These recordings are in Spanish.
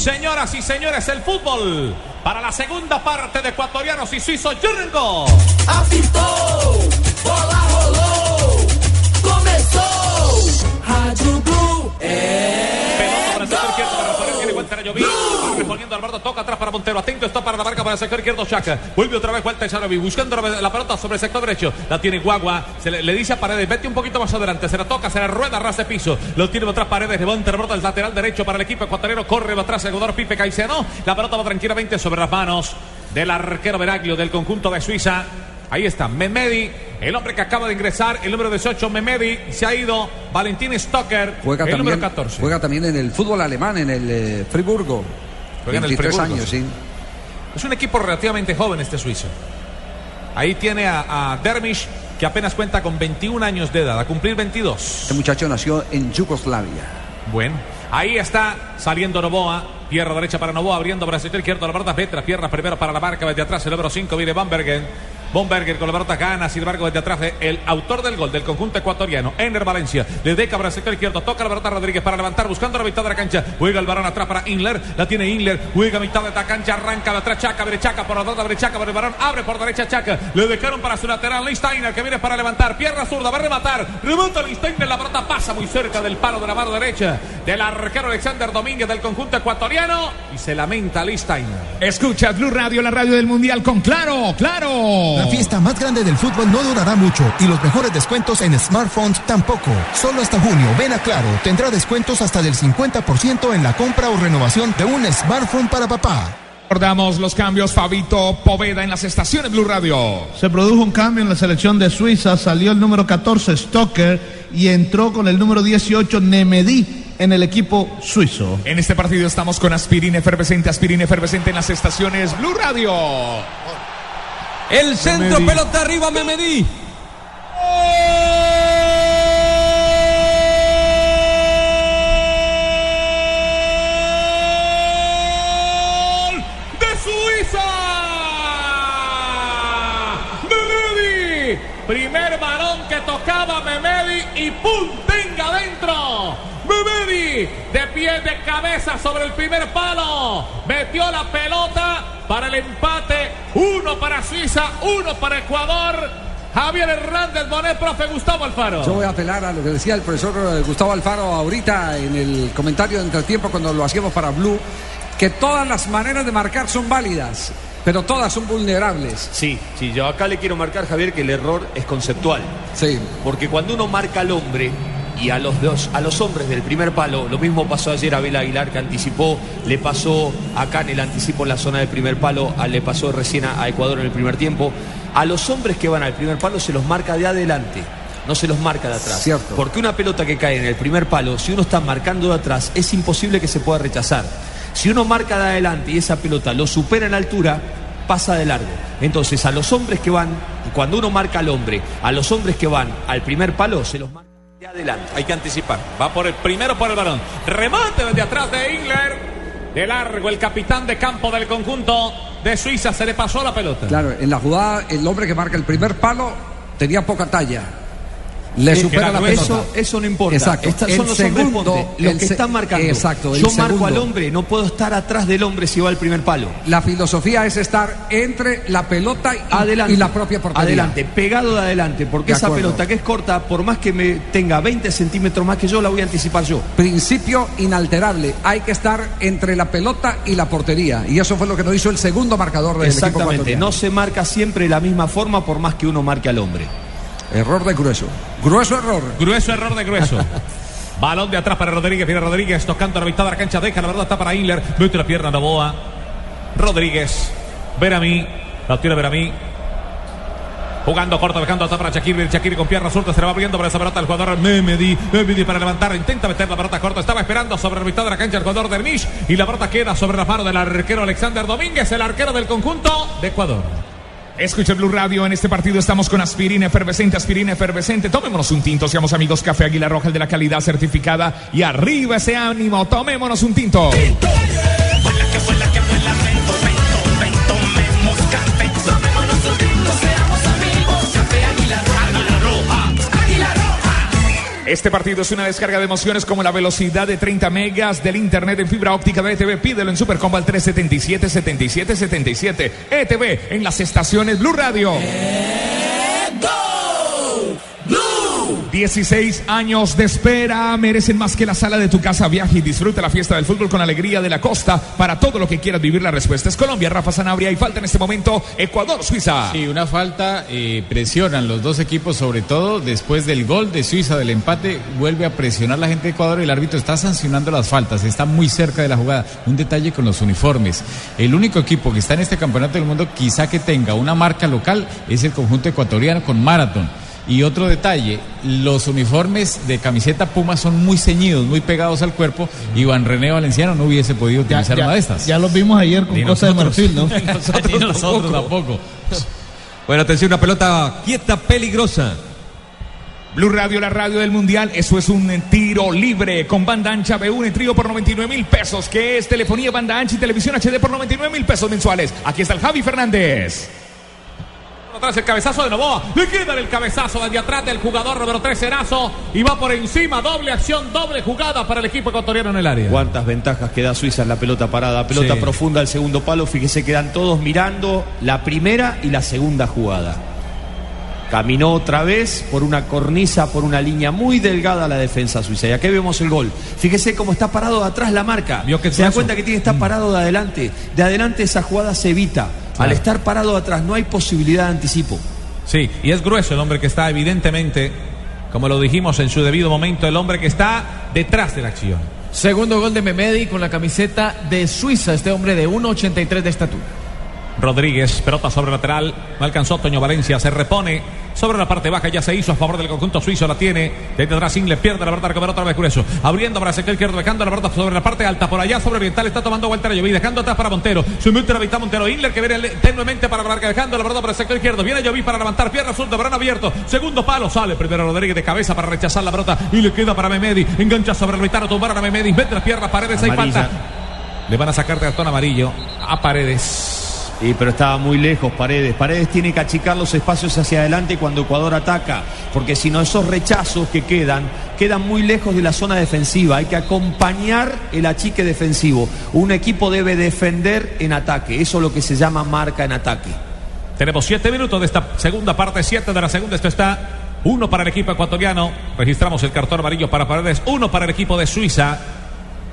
Señoras y señores, el fútbol para la segunda parte de ecuatorianos y suizos. Jürgen Apitou, bola rolou, começou. Rádio Blue Pelota para el sector izquierdo para Rafael, quiere vuelta a Llovín. Va Respondiendo Alberto, toca atrás para Montero. Atento está para la marca para el sector izquierdo Chaca. Vuelve otra vez vuelta Charovi, buscando la pelota sobre el sector derecho. La tiene Guagua. Se le, le dice a Paredes, vete un poquito más adelante. Se la toca, se la rueda, de piso. Lo tiene atrás Paredes. Levanta, rebota el lateral derecho para el equipo ecuatoriano. Corre atrás el jugador Pipe Caicedo. La pelota va tranquilamente sobre las manos del arquero Veraglio del conjunto de Suiza. Ahí está, Memedi, el hombre que acaba de ingresar, el número 18, Memedi, se ha ido, Valentín Stocker, Juega el también, número 14. juega también en el fútbol alemán, en el eh, Friburgo. Juega en el 23 Friburgo, años, sí. Es un equipo relativamente joven este suizo. Ahí tiene a, a Dermish, que apenas cuenta con 21 años de edad, a cumplir 22. Este muchacho nació en Yugoslavia. Bueno, ahí está saliendo Novoa. Pierna derecha para Novoa, abriendo sector izquierdo. La pelota Petra, pierna primero para la marca, desde atrás el número 5 viene Bambergen. Bomberger con la pelota gana, sin embargo, desde atrás el autor del gol del conjunto ecuatoriano, Ener Valencia. Le deca para el sector izquierdo, toca la pelota Rodríguez para levantar, buscando la mitad de la cancha. Juega el varón atrás para Inler, la tiene Inler, juega a mitad de la cancha, arranca de atrás Chaca, Brechaca, por la otra Brechaca, por el varón, abre por derecha Chaca. Le dejaron para su lateral, Listeiner, que viene para levantar, pierna zurda, va a rematar, remata Listeiner, la pelota pasa muy cerca del palo de la mano derecha del arquero Alexander Domínguez del conjunto ecuatoriano y se lamenta Listeiner. Escucha Blue Radio, la radio del Mundial con Claro, Claro. La fiesta más grande del fútbol no durará mucho y los mejores descuentos en smartphones tampoco. Solo hasta junio, ven a Claro, tendrá descuentos hasta del 50% en la compra o renovación de un smartphone para papá. Recordamos los cambios, Fabito Poveda en las estaciones Blue Radio. Se produjo un cambio en la selección de Suiza, salió el número 14 Stoker y entró con el número 18 Nemedi en el equipo suizo. En este partido estamos con aspirina efervescente, aspirina efervescente en las estaciones Blue Radio. El centro, pelota arriba, Memedí. ¡Gol de Suiza! Memedi, primer balón que tocaba Memedi y ¡pum! ¡Tenga adentro! Memedi, de pie de cabeza sobre el primer palo, metió la pelota para el empate, uno para Suiza, uno para Ecuador. Javier Hernández Bonet, profe Gustavo Alfaro. Yo voy a apelar a lo que decía el profesor eh, Gustavo Alfaro ahorita en el comentario de entretiempo cuando lo hacíamos para Blue, que todas las maneras de marcar son válidas, pero todas son vulnerables. Sí, sí, yo acá le quiero marcar, Javier, que el error es conceptual. Sí. Porque cuando uno marca al hombre y a los dos, a los hombres del primer palo, lo mismo pasó ayer a Abel Aguilar que anticipó, le pasó acá en el anticipo en la zona del primer palo, a- le pasó recién a, a Ecuador en el primer tiempo. A los hombres que van al primer palo se los marca de adelante. No se los marca de atrás. Cierto. Porque una pelota que cae en el primer palo, si uno está marcando de atrás, es imposible que se pueda rechazar. Si uno marca de adelante y esa pelota lo supera en altura, pasa de largo. Entonces, a los hombres que van, cuando uno marca al hombre, a los hombres que van al primer palo, se los marca de adelante. Hay que anticipar. Va por el primero por el balón. Remate desde atrás de Ingler. De largo el capitán de campo del conjunto de Suiza. Se le pasó la pelota. Claro, en la jugada el hombre que marca el primer palo tenía poca talla. Le supera la pelota. Eso, eso no importa. Exacto. Estas son los hombres segundo, ponte, los que están marcando. Exacto, Yo marco al hombre, no puedo estar atrás del hombre si va al primer palo. La filosofía es estar entre la pelota y, Adelante. y la propia portería. Adelante, pegado de adelante, porque De esa acuerdo. pelota que es corta, por más que me tenga 20 centímetros más que yo, la voy a anticipar yo. Principio inalterable. Hay que estar entre la pelota y la portería. Y eso fue lo que nos hizo el segundo marcador del Exactamente, no se marca siempre de la misma forma por más que uno marque al hombre. Error de grueso. Grueso error. Grueso error de grueso. Balón de atrás para Rodríguez. Viene Rodríguez tocando la mitad de la cancha. Deja la verdad, está para Inler. Mete la pierna a Novoa. Rodríguez. Verami. La tiene Verami. Jugando corto, dejando atrás para Shakiri. Shakiri con pierna suelta se la va abriendo para esa pelota el jugador Memedi. Memedi para levantar. Intenta meter la pelota corta. Estaba esperando sobre la mitad de la cancha el jugador Dermish. Y la pelota queda sobre la mano del arquero Alexander Domínguez, el arquero del conjunto de Ecuador. Escucha Blue Radio, en este partido estamos con aspirina efervescente, aspirina efervescente. Tomémonos un tinto, seamos amigos Café Águila Roja, de la calidad certificada. Y arriba ese ánimo, tomémonos un tinto. Este partido es una descarga de emociones como la velocidad de 30 megas del internet en fibra óptica de ETV. Pídelo en Supercombo al 377 77 77. ETV en las estaciones Blue Radio. 16 años de espera merecen más que la sala de tu casa. Viaje y disfruta la fiesta del fútbol con alegría de la costa. Para todo lo que quieras vivir, la respuesta es Colombia. Rafa Sanabria y falta en este momento Ecuador, Suiza. Sí, una falta, eh, presionan los dos equipos, sobre todo después del gol de Suiza, del empate, vuelve a presionar la gente de Ecuador y el árbitro está sancionando las faltas, está muy cerca de la jugada. Un detalle con los uniformes. El único equipo que está en este campeonato del mundo, quizá que tenga una marca local, es el conjunto ecuatoriano con Marathon. Y otro detalle, los uniformes de camiseta Puma son muy ceñidos, muy pegados al cuerpo. Iván René Valenciano no hubiese podido utilizar ya, una de estas. Ya los vimos ayer con Ni cosas de nosotros. marfil, ¿no? Ni nosotros, Ni nosotros tampoco. Bueno, atención, una pelota quieta, peligrosa. Blue Radio, la radio del mundial. Eso es un tiro libre con banda ancha B1 trío por 99 mil pesos, que es telefonía, banda ancha y televisión HD por 99 mil pesos mensuales. Aquí está el Javi Fernández. Atrás el cabezazo de Novoa. Le queda el cabezazo desde atrás del jugador número 3 Erazo. Y va por encima. Doble acción, doble jugada para el equipo ecuatoriano en el área. Cuántas ventajas que da Suiza en la pelota parada. Pelota Sí. profunda al segundo palo. Fíjese que dan todos mirando la primera y la segunda jugada. Caminó otra vez por una cornisa, por una línea muy delgada la defensa suiza. Y aquí vemos el gol. Fíjese cómo está parado de atrás la marca. Vio que Se da cuenta que tiene que estar parado de adelante. De adelante esa jugada se evita. Al estar parado atrás no hay posibilidad de anticipo. Sí, y es grueso el hombre que está evidentemente, como lo dijimos en su debido momento, el hombre que está detrás de la acción. Segundo gol de Memedi con la camiseta de Suiza, este hombre de 1.83 de estatura. Rodríguez, pelota sobre lateral, no alcanzó Toño Valencia, se repone sobre la parte baja, ya se hizo a favor del conjunto suizo, la tiene, desde atrás le pierde la pelota, recupera otra vez Grueso, abriendo para sector izquierdo, dejando la pelota sobre la parte alta, por allá sobre oriental, está tomando vuelta a Lloví, dejando atrás para Montero, la mitad Montero, Inler que viene tenuemente para marcar, dejando la pelota para el sector izquierdo, viene Lloví para levantar, pierna zurda, verán abierto, segundo palo, sale primero Rodríguez de cabeza para rechazar la pelota y le queda para Memedi, engancha sobre el Vitaro, tumbar a Memedi, mete las piernas, paredes, hay falta. Le van a sacar de cartón amarillo a Paredes. Sí, pero estaba muy lejos Paredes. Paredes tiene que achicar los espacios hacia adelante cuando Ecuador ataca, porque si no esos rechazos que quedan, quedan muy lejos de la zona defensiva. Hay que acompañar el achique defensivo. Un equipo debe defender en ataque. Eso es lo que se llama marca en ataque. Tenemos siete minutos de esta segunda parte, siete de la segunda. Esto está uno para el equipo ecuatoriano. Registramos el cartón amarillo para Paredes, uno para el equipo de Suiza.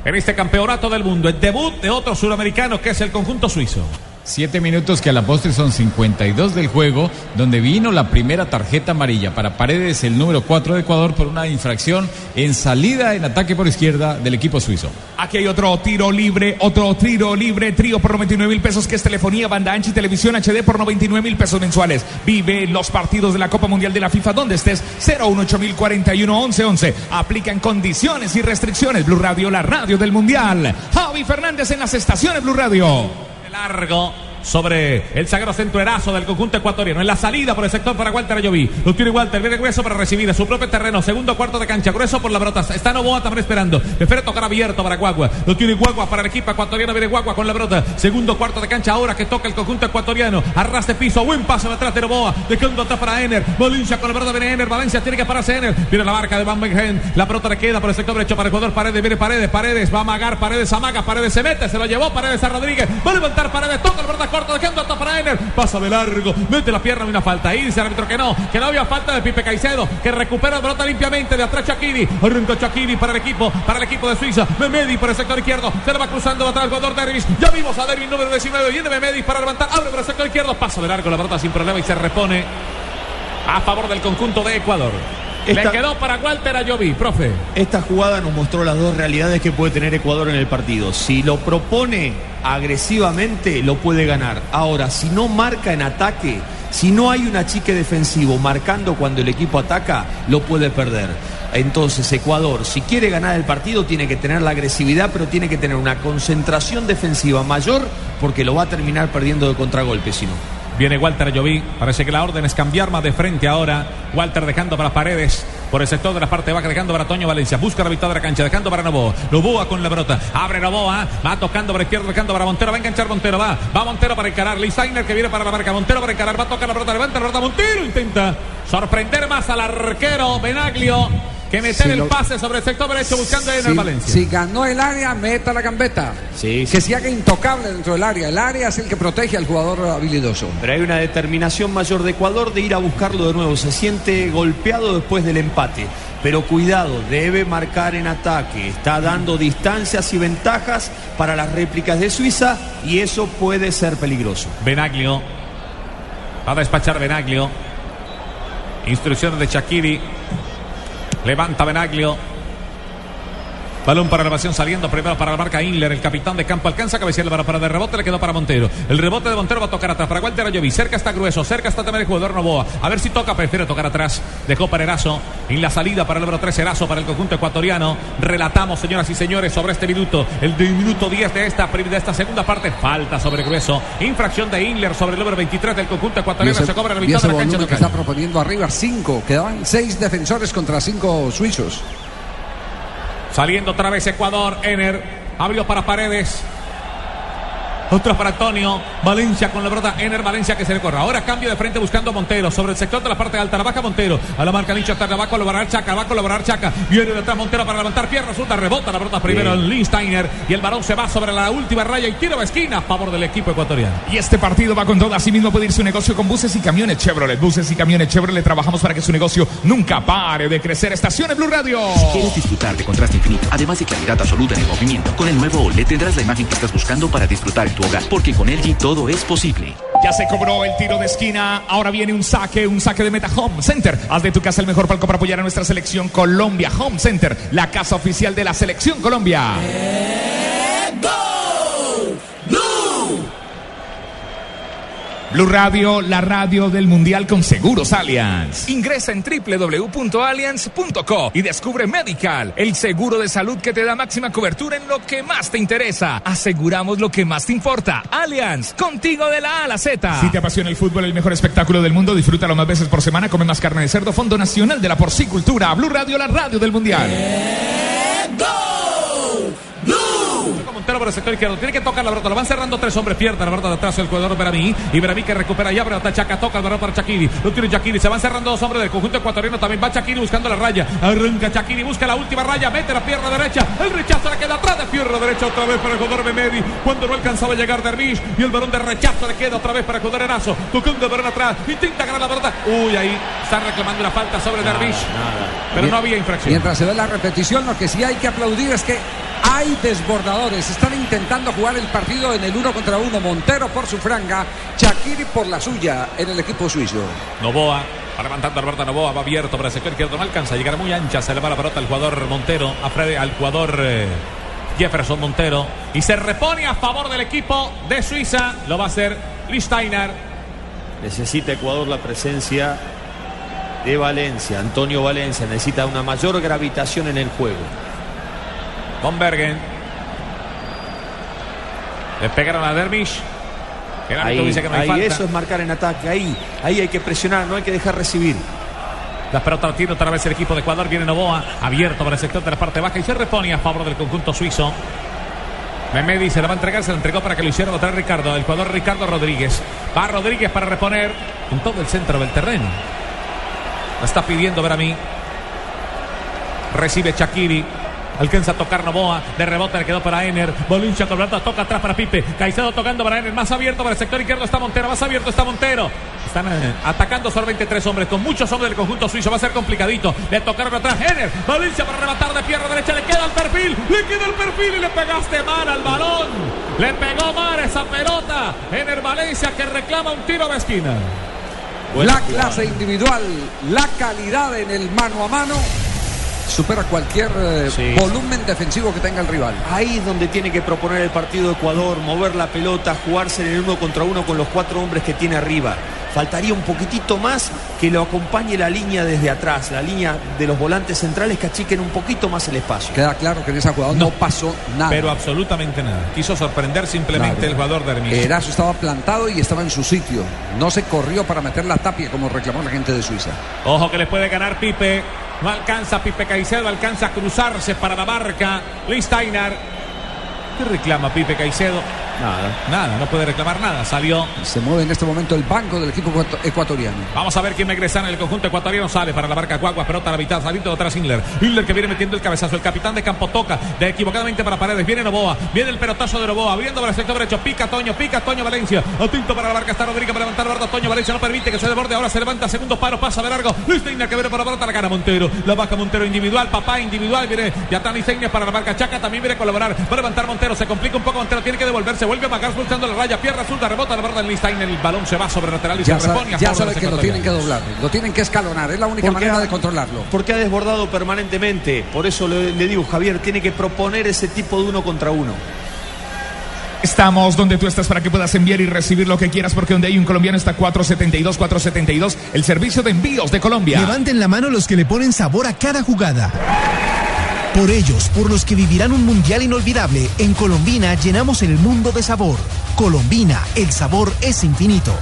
En este campeonato del mundo, el debut de otro suramericano que es el conjunto suizo. Siete minutos que a la postre son 52 del juego, donde vino la primera tarjeta amarilla para Paredes, el número 4 de Ecuador, por una infracción en salida en ataque por izquierda del equipo suizo. Aquí hay otro tiro libre, otro tiro libre, trío por 99 mil pesos, que es telefonía, banda ancha y televisión HD por 99 mil pesos mensuales. Vive los partidos de la Copa Mundial de la FIFA donde estés, 018 mil 41 11 11. Aplican condiciones y restricciones. Blue Radio, la radio del Mundial. Javi Fernández en las estaciones Blue Radio. Largo sobre el sagrado centro erazo del conjunto ecuatoriano. En la salida por el sector para Walter Ayoví. Lo tiene Walter, viene grueso para recibir a su propio terreno. Segundo cuarto de cancha, grueso por la brota. Está Novoa también esperando. Espera tocar abierto para Guagua. Lo tiene Guagua para el equipo ecuatoriano. Viene Guagua con la brota. Segundo cuarto de cancha ahora que toca el conjunto ecuatoriano. Arras de piso, buen paso de atrás de Novoa. Dejando atrás para Ener. Valencia con la brota viene Ener. Valencia tiene que pararse Ener. Viene la marca de Van Bengen. La pelota le queda por el sector derecho para Ecuador. Paredes, viene Paredes. Paredes va a amagar. Paredes amaga. Paredes se mete. Se lo llevó. Paredes a Rodríguez. Va a levantar Paredes. Toca la brota corta. Dejando atrás para Ener. Pasa de largo. Mete la pierna. Una falta. Ahí dice el árbitro que no. Que no había falta de Pipe Caicedo. Que recupera pelota limpiamente. De atrás Chakiri. Arranca Chakiri para el equipo. Para el equipo de Suiza. Memedi por el sector izquierdo. Se le va cruzando atrás el jugador Dervis. Ya vimos a Dervis número 19. Viene Memedi para levantar. Abre por el sector izquierdo. Pasa de largo la pelota sin problema y se repone a favor del conjunto de Ecuador. Esta- Le quedó para Walter Ayoví, profe. Esta jugada nos mostró las dos realidades que puede tener Ecuador en el partido. Si lo propone agresivamente, lo puede ganar. Ahora, si no marca en ataque, si no hay un achique defensivo marcando cuando el equipo ataca, lo puede perder. Entonces, Ecuador, si quiere ganar el partido, tiene que tener la agresividad, pero tiene que tener una concentración defensiva mayor, porque lo va a terminar perdiendo de contragolpe, si no. Viene Walter Ayoví. Parece que la orden es cambiar más de frente ahora. Walter dejando para paredes. Por el sector de la parte baja, dejando para Toño Valencia. Busca la mitad de la cancha, dejando para Novoa. Novoa con la brota. Abre Novoa. Va tocando para izquierda, dejando para Montero. Va a enganchar Montero. Va. Va Montero para encarar. Lee Steiner que viene para la marca. Montero para encarar. Va a tocar la brota. Levanta la brota. Montero intenta sorprender más al arquero Benaglio. Que meter Si el lo- pase sobre el sector derecho buscando a Ener Si, Valencia. si ganó el área, meta la gambeta. Sí, Que se haga intocable dentro del área. El área es el que protege al jugador habilidoso. Pero hay una determinación mayor de Ecuador de ir a buscarlo de nuevo. Se siente golpeado después del empate. Pero cuidado, debe marcar en ataque. Está dando distancias y ventajas para las réplicas de Suiza y eso puede ser peligroso. Benaglio. Va a despachar Benaglio. Instrucciones de Shakiri. Levanta Benaglio. Balón para elevación saliendo primero para la marca Inler. El capitán de campo alcanza a cabecear balón para de rebote. Le quedó para Montero. El rebote de Montero va a tocar atrás para Walter Ayoví. Cerca está grueso. Cerca está también el jugador Novoa. A ver si toca. Prefiere tocar atrás. Dejó para Erazo. En la salida para el número 13 Erazo para el conjunto ecuatoriano. Relatamos, señoras y señores, sobre este minuto. El de minuto 10 de esta, de esta segunda parte. Falta sobre grueso. Infracción de Inler sobre el número 23 del conjunto ecuatoriano. ese, Se cobra la mitad de la cancha que está proponiendo arriba, cinco. Quedaban seis defensores contra cinco suizos. Saliendo otra vez Ecuador, Ener. Abrió para Paredes. Otro para Antonio. Valencia con la pelota. Ener Valencia que se le corre. Ahora cambio de frente buscando a Montero. Sobre el sector de la parte alta. La baja Montero. A la marca Nicho. Hasta la va a colaborar Chaca. Va a colaborar Chaca. Viene detrás Montero para levantar piernas. Resulta rebota la pelota primero en Lindsteiner. Y el balón se va sobre la última raya y tiro a esquina a favor del equipo ecuatoriano. Y este partido va con todo. Asimismo puede ir su negocio con buses y camiones Chevrolet. Buses y camiones Chevrolet. Trabajamos para que su negocio nunca pare de crecer. Estaciones Blue Radio. ¿Quieres disfrutar de contraste infinito, además de claridad absoluta en el movimiento? Con el nuevo OLED tendrás la imagen que estás buscando para disfrutar tu hogar, porque con LG todo es posible. Ya se cobró el tiro de esquina. Ahora viene un saque, un saque de Meta Home Center. Haz de tu casa el mejor palco para apoyar a nuestra selección Colombia. Home Center, la casa oficial de la selección Colombia. Blue Radio, la radio del Mundial con Seguros Allianz. Ingresa en www.allianz.co y descubre Medical, el seguro de salud que te da máxima cobertura en lo que más te interesa. Aseguramos lo que más te importa. Allianz, contigo de la A a la Z. Si te apasiona el fútbol, el mejor espectáculo del mundo, disfrútalo más veces por semana. Come más carne de cerdo, Fondo Nacional de la Porcicultura. Blue Radio, la radio del Mundial. Montero por el sector izquierdo. Tiene que tocar la pelota. Lo van cerrando tres hombres. Pierde la pelota de atrás el jugador Beramí. Y Beramí que recupera ya. Pero Chaca toca el balón para Chakiri. Lo tiene Chakiri. Se van cerrando dos hombres del conjunto ecuatoriano. También va Chakiri buscando la raya. Arranca Chakiri. Busca la última raya. Mete la pierna derecha. El rechazo le queda atrás de pierna derecha otra vez para el jugador Memedi. Cuando no alcanzaba a llegar Dervish. Y el balón de rechazo le queda otra vez para el jugador Erazo. Tocando el balón atrás. Intenta ganar la pelota. Uy, ahí está reclamando una falta sobre Dervish. Pero no había infracción. Mientras se ve la repetición, lo que sí hay que aplaudir es que hay desbordadores. Están intentando jugar el partido en el uno contra uno. Montero por su franga, Shakiri por la suya en el equipo suizo. Novoa. Va levantando Alberto Novoa, va abierto para el sector izquierdo, no alcanza a llegar muy ancha, se le va la pelota al jugador Montero, a Fred, al jugador eh, Jefferson Montero, y se repone a favor del equipo de Suiza, lo va a hacer Listeiner. Necesita Ecuador la presencia de Valencia. Antonio Valencia necesita una mayor gravitación en el juego. Von Bergen. Le pegaron a Dervish. El Ahí, dice que no hay ahí, falta. eso es marcar en ataque. Ahí, ahí hay que presionar, no hay que dejar recibir. La pelota tiene otra vez el equipo de Ecuador. Viene Novoa abierto para el sector de la parte baja y se repone a favor del conjunto suizo. Memedi se la va a entregar, se la entregó para que lo hiciera otra vez Ricardo. El jugador Ricardo Rodríguez. Va Rodríguez para reponer en todo el centro del terreno. La está pidiendo ver a mí. Recibe Chakiri. Alcanza a tocar Novoa. De rebote le quedó para Ener. Bolincha con toca atrás para Pipe. Caicedo tocando para Ener. Más abierto para el sector izquierdo está Montero. Más abierto está Montero. Están eh, atacando solamente tres hombres. Con muchos hombres del conjunto suizo. Va a ser complicadito. Le tocaron atrás. Ener. Valencia para rematar de pierna derecha. Le queda el perfil. Le queda el perfil y le pegaste mal al balón. Le pegó mal esa pelota. Ener Valencia que reclama un tiro de esquina. la clase individual, la calidad en el mano a mano supera cualquier eh, Sí. volumen defensivo que tenga el rival. Ahí es donde tiene que proponer el partido Ecuador, mover la pelota, jugarse en el uno contra uno con los cuatro hombres que tiene arriba. Faltaría un poquitito más que lo acompañe la línea desde atrás, la línea de los volantes centrales que achiquen un poquito más el espacio. Queda claro que en esa jugada no, pasó nada. Pero absolutamente nada. Quiso sorprender simplemente el jugador de Hermís. Erazo estaba plantado y estaba en su sitio. No se corrió para meter la tapia como reclamó la gente de Suiza. Ojo que le puede ganar Pipe. No alcanza Pipe Caicedo, alcanza a cruzarse para la marca. Listeiner. ¿Qué reclama Pipe Caicedo? Nada. Nada, no puede reclamar nada. Salió. Se mueve en este momento el banco del equipo ecuato- ecuatoriano. Vamos a ver quién regresa en el conjunto ecuatoriano. Sale para la barca Cuagua, pelota a la mitad, saliendo atrás Inler. Inler que viene metiendo el cabezazo. El capitán de campo toca de equivocadamente para Paredes. Viene Novoa, viene el pelotazo de Novoa, abriendo para el sector derecho. Pica Toño, pica Toño Valencia. Atento para la barca está Rodríguez para levantar barra. Toño Valencia no permite que se desborde. Ahora se levanta, segundo paro, pasa de largo. Luis Teina que viene para la pelota, la gana Montero. La baja Montero individual, papá individual. Viene Yatani Señas para la barca Chaca. También viene a colaborar. Va a levantar Montero. Se complica un poco. Montero tiene que devolverse. Vuelve a Magar pulsando la raya. Pierna zurda, rebota la barra de Luis Teina. El balón se va sobre lateral y Ya, se sa- repone a ya sabe que lo tienen que doblar, lo tienen que escalonar. Es la única Porque manera ha- de controlarlo. Porque ha desbordado permanentemente. Por eso le, le digo, Javier, tiene que proponer ese tipo de uno contra uno. Estamos donde tú estás para que puedas enviar y recibir lo que quieras, porque donde hay un colombiano está 472, 472, el servicio de envíos de Colombia. Levanten la mano los que le ponen sabor a cada jugada. Por ellos, por los que vivirán un mundial inolvidable, en Colombina llenamos el mundo de sabor. Colombina, el sabor es infinito.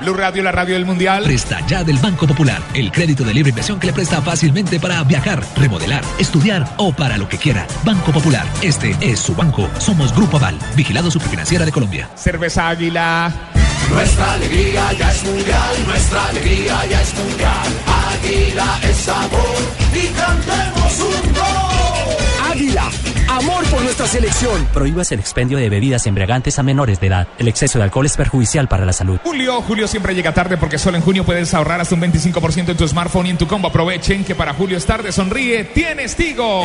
Blue Radio, la radio del mundial. Presta ya del Banco Popular, el crédito de libre inversión que le presta fácilmente para viajar, remodelar, estudiar o para lo que quiera. Banco Popular, este es su banco. Somos Grupo Aval, vigilado superfinanciera de Colombia. Cerveza Águila. Nuestra alegría ya es mundial, nuestra alegría ya es mundial. Águila es sabor y cantemos un gol. Águila, amor por nuestra selección. Prohíbas el expendio de bebidas embriagantes a menores de edad. El exceso de alcohol es perjudicial para la salud. Julio, Julio siempre llega tarde porque solo en junio puedes ahorrar hasta un 25% en tu smartphone y en tu combo. Aprovechen que para Julio es tarde, sonríe, tienes Tigo.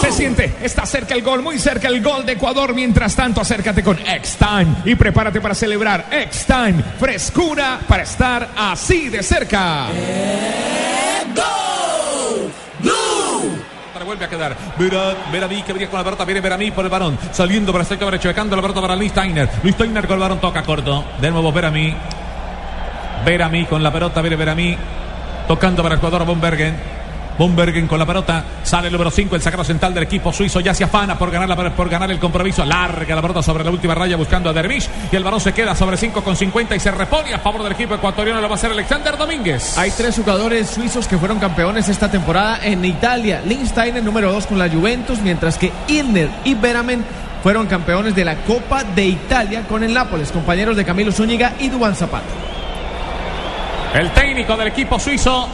Se siente, está cerca el gol, muy cerca el gol de Ecuador. Mientras tanto, acércate con X-Time y prepárate para celebrar X-Time. Frescura para estar así de cerca. Vuelve a quedar. Vera, Veramí que venía con la pelota. Viene Veramí por el balón. Saliendo para el derecho. Dejando la pelota para Luis Steiner. Luis Steiner con el balón toca corto. De nuevo Veramí. Veramí con la pelota. Viene Veramí. Tocando para el jugador Von Bergen. Von Bergen con la pelota. Sale el número 5, el sacro central del equipo suizo. Ya se afana por ganar, la- por ganar el compromiso. Larga la pelota sobre la última raya buscando a Dervish. Y el balón se queda sobre 5 con 50 y se repone a favor del equipo ecuatoriano. Lo va a hacer Alexander Domínguez. Hay tres jugadores suizos que fueron campeones esta temporada en Italia. Lindsteiner número 2 con la Juventus, mientras que Ilner y Beramen fueron campeones de la Copa de Italia con el Nápoles, compañeros de Camilo Zúñiga y Dubán Zapata. El técnico del equipo suizo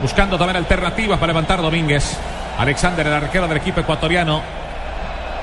buscando también alternativas para levantar Domínguez. Alexander, el arquero del equipo ecuatoriano.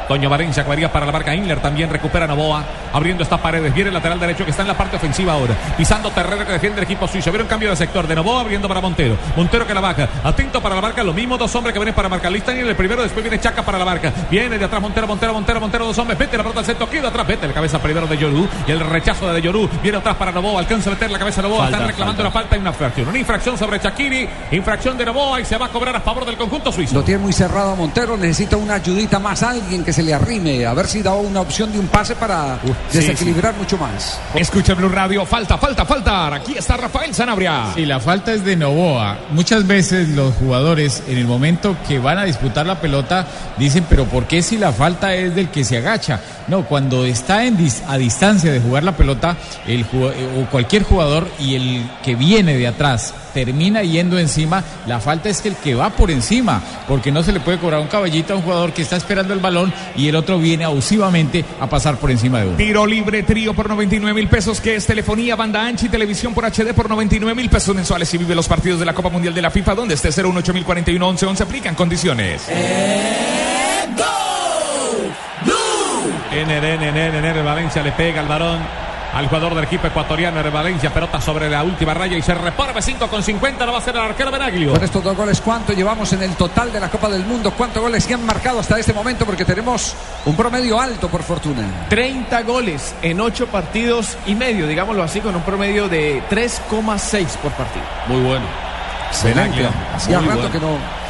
Toño Valencia que varía para la marca Inler. También recupera Novoa. Abriendo estas paredes. Viene el lateral derecho que está en la parte ofensiva ahora. Pisando terreno que defiende el equipo suizo. Viene un cambio de sector. De Novoa abriendo para Montero. Montero que la baja. Atento para la marca. Lo mismo dos hombres que vienen para marcar. Lista el primero. Después viene Chaca para la marca. Viene de atrás Montero, Montero, Montero, Montero. Dos hombres. Vete la pelota al centro. Queda atrás. Vete la cabeza primero de Yorú. Y el rechazo de, Yorú. Viene atrás para Novoa. Alcanza a meter la cabeza de Novoa. Falta, Están reclamando falta. una falta y una infracción. Una infracción sobre Chakiri. Infracción de Novoa. Y se va a cobrar a favor del conjunto suizo. Lo tiene muy cerrado a Montero, necesita una ayudita más, alguien que se le arrime, a ver si da una opción de un pase para desequilibrar mucho más. Escucha Blue Radio, falta, falta, falta. Aquí está Rafael Sanabria. Sí, la falta es de Novoa. Muchas veces los jugadores en el momento que van a disputar la pelota dicen, pero ¿por qué si la falta es del que se agacha? No, cuando está en dis- a distancia de jugar la pelota, el ju- o cualquier jugador y el que viene de atrás termina yendo encima, la falta es que el que va por encima, porque no se le puede cobrar un caballito a un jugador que está esperando el balón y el otro viene abusivamente a pasar por encima de uno. Tiro libre, trío por 99 mil pesos, que es telefonía, banda ancha y televisión por HD por 99 mil pesos mensuales y vive los partidos de la Copa Mundial de la FIFA, donde esté 018 41 11 11 aplican condiciones. Ener, Ener, Ener, Ener, Valencia le pega al varón al jugador del equipo ecuatoriano, Ener Valencia, pelota sobre la última raya y se repone 5 con 50, lo va a hacer el arquero Benaglio. Con estos dos goles, ¿cuánto llevamos en el total de la Copa del Mundo? ¿Cuántos goles se han marcado hasta este momento? Porque tenemos un promedio alto, por fortuna. 30 goles en 8 partidos y medio, digámoslo así, con un promedio de 3,6 por partido. Muy bueno. Excelente. Hacía rato bueno. que no.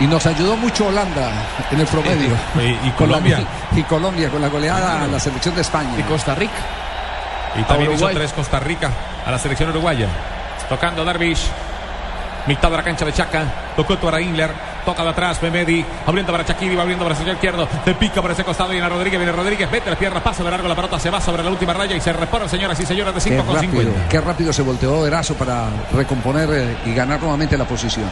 Y nos ayudó mucho Holanda en el promedio. Y- y Con la- Colombia. y Colombia con la goleada a la selección de España. Y Costa Rica. Y también hizo tres Costa Rica a la selección uruguaya. Tocando Darvish. Mitad de la cancha de Chaca. Tocó para Inler. Toca de atrás, Memedi. Abriendo para Shakiri, va abriendo para el sector izquierdo. Se pica por ese costado. Viene Rodríguez, viene Rodríguez. Mete la pierna, pasa de largo la pelota. Se va sobre la última raya y se repone, señoras y señores, de Qué 5 con rápido, 50. qué rápido se volteó Erazo para recomponer eh, y ganar nuevamente la posición.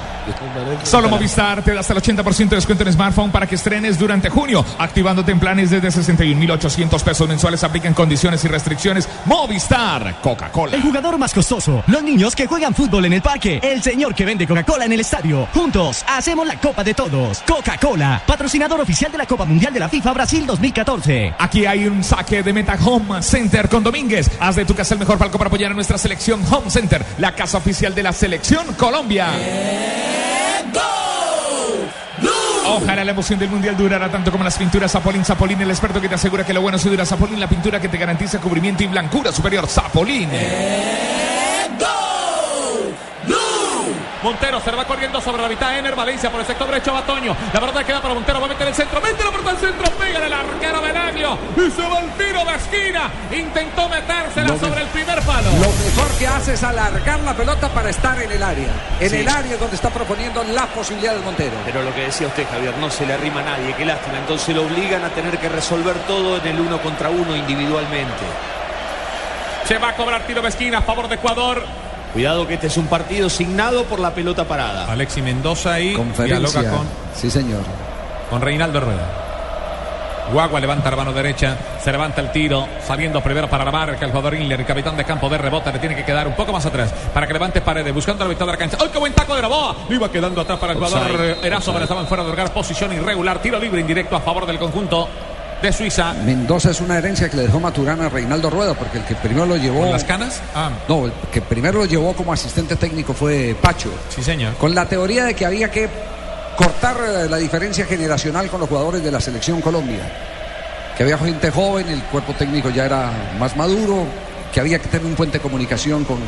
Solo Movistar te da hasta el 80% de descuento en smartphone para que estrenes durante junio, activándote en planes desde 61.800 pesos mensuales. Aplican condiciones y restricciones. Movistar, Coca-Cola. El jugador más costoso, los niños que juegan fútbol en el parque, el señor que vende Coca-Cola en el estadio. Juntos hacemos la Copa de Todos. Coca-Cola, patrocinador oficial de la Copa Mundial de la FIFA Brasil 2014. Aquí hay un saque de Meta Home Center con Domínguez. Haz de tu casa el mejor palco para apoyar a nuestra selección Home Center, la casa oficial de la selección Colombia. Ojalá la emoción del mundial durara tanto como las pinturas Zapolín. Zapolín, el experto que te asegura que lo bueno se dura. Zapolín, la pintura que te garantiza cubrimiento y blancura superior. Zapolín. Montero se le va corriendo sobre la mitad. Ener Valencia por el sector derecho. Batoño. La verdad queda para Montero. Va a meter el centro. Mete la pelota al centro. Pega en el arquero del año. Y se va el tiro de esquina. Intentó metérsela sobre me- el primer palo. Lo mejor que hace es alargar la pelota para estar en el área. En Sí. el área donde está proponiendo las posibilidades Montero. Pero lo que decía usted, Javier, no se le arrima a nadie, qué lástima. Entonces lo obligan a tener que resolver todo en el uno contra uno individualmente. Se va a cobrar tiro de esquina a favor de Ecuador. Cuidado que este es un partido signado por la pelota parada. Alexi Mendoza ahí Conferencia. dialoga con, Sí, señor. con Reinaldo Rueda. Guagua levanta la mano derecha, se levanta el tiro, saliendo primero para la marca el jugador Inler, el capitán de campo de rebota, le tiene que quedar un poco más atrás para que levante paredes, buscando la mitad de la cancha. ¡Ay, qué buen taco de Novoa! Lo iba quedando atrás para el jugador Erazo, pero estaban fuera de lugar, posición irregular, tiro libre indirecto a favor del conjunto de Suiza. Mendoza es una herencia que le dejó Maturana a Reinaldo Rueda, porque el que primero lo llevó. ¿Con las canas? Ah, No, el que primero lo llevó como asistente técnico fue Pacho. sí, señor. Con la teoría de que había que cortar eh, la diferencia generacional con los jugadores de la selección Colombia. Que había gente joven, el cuerpo técnico ya era más maduro, que había que tener un puente de comunicación con.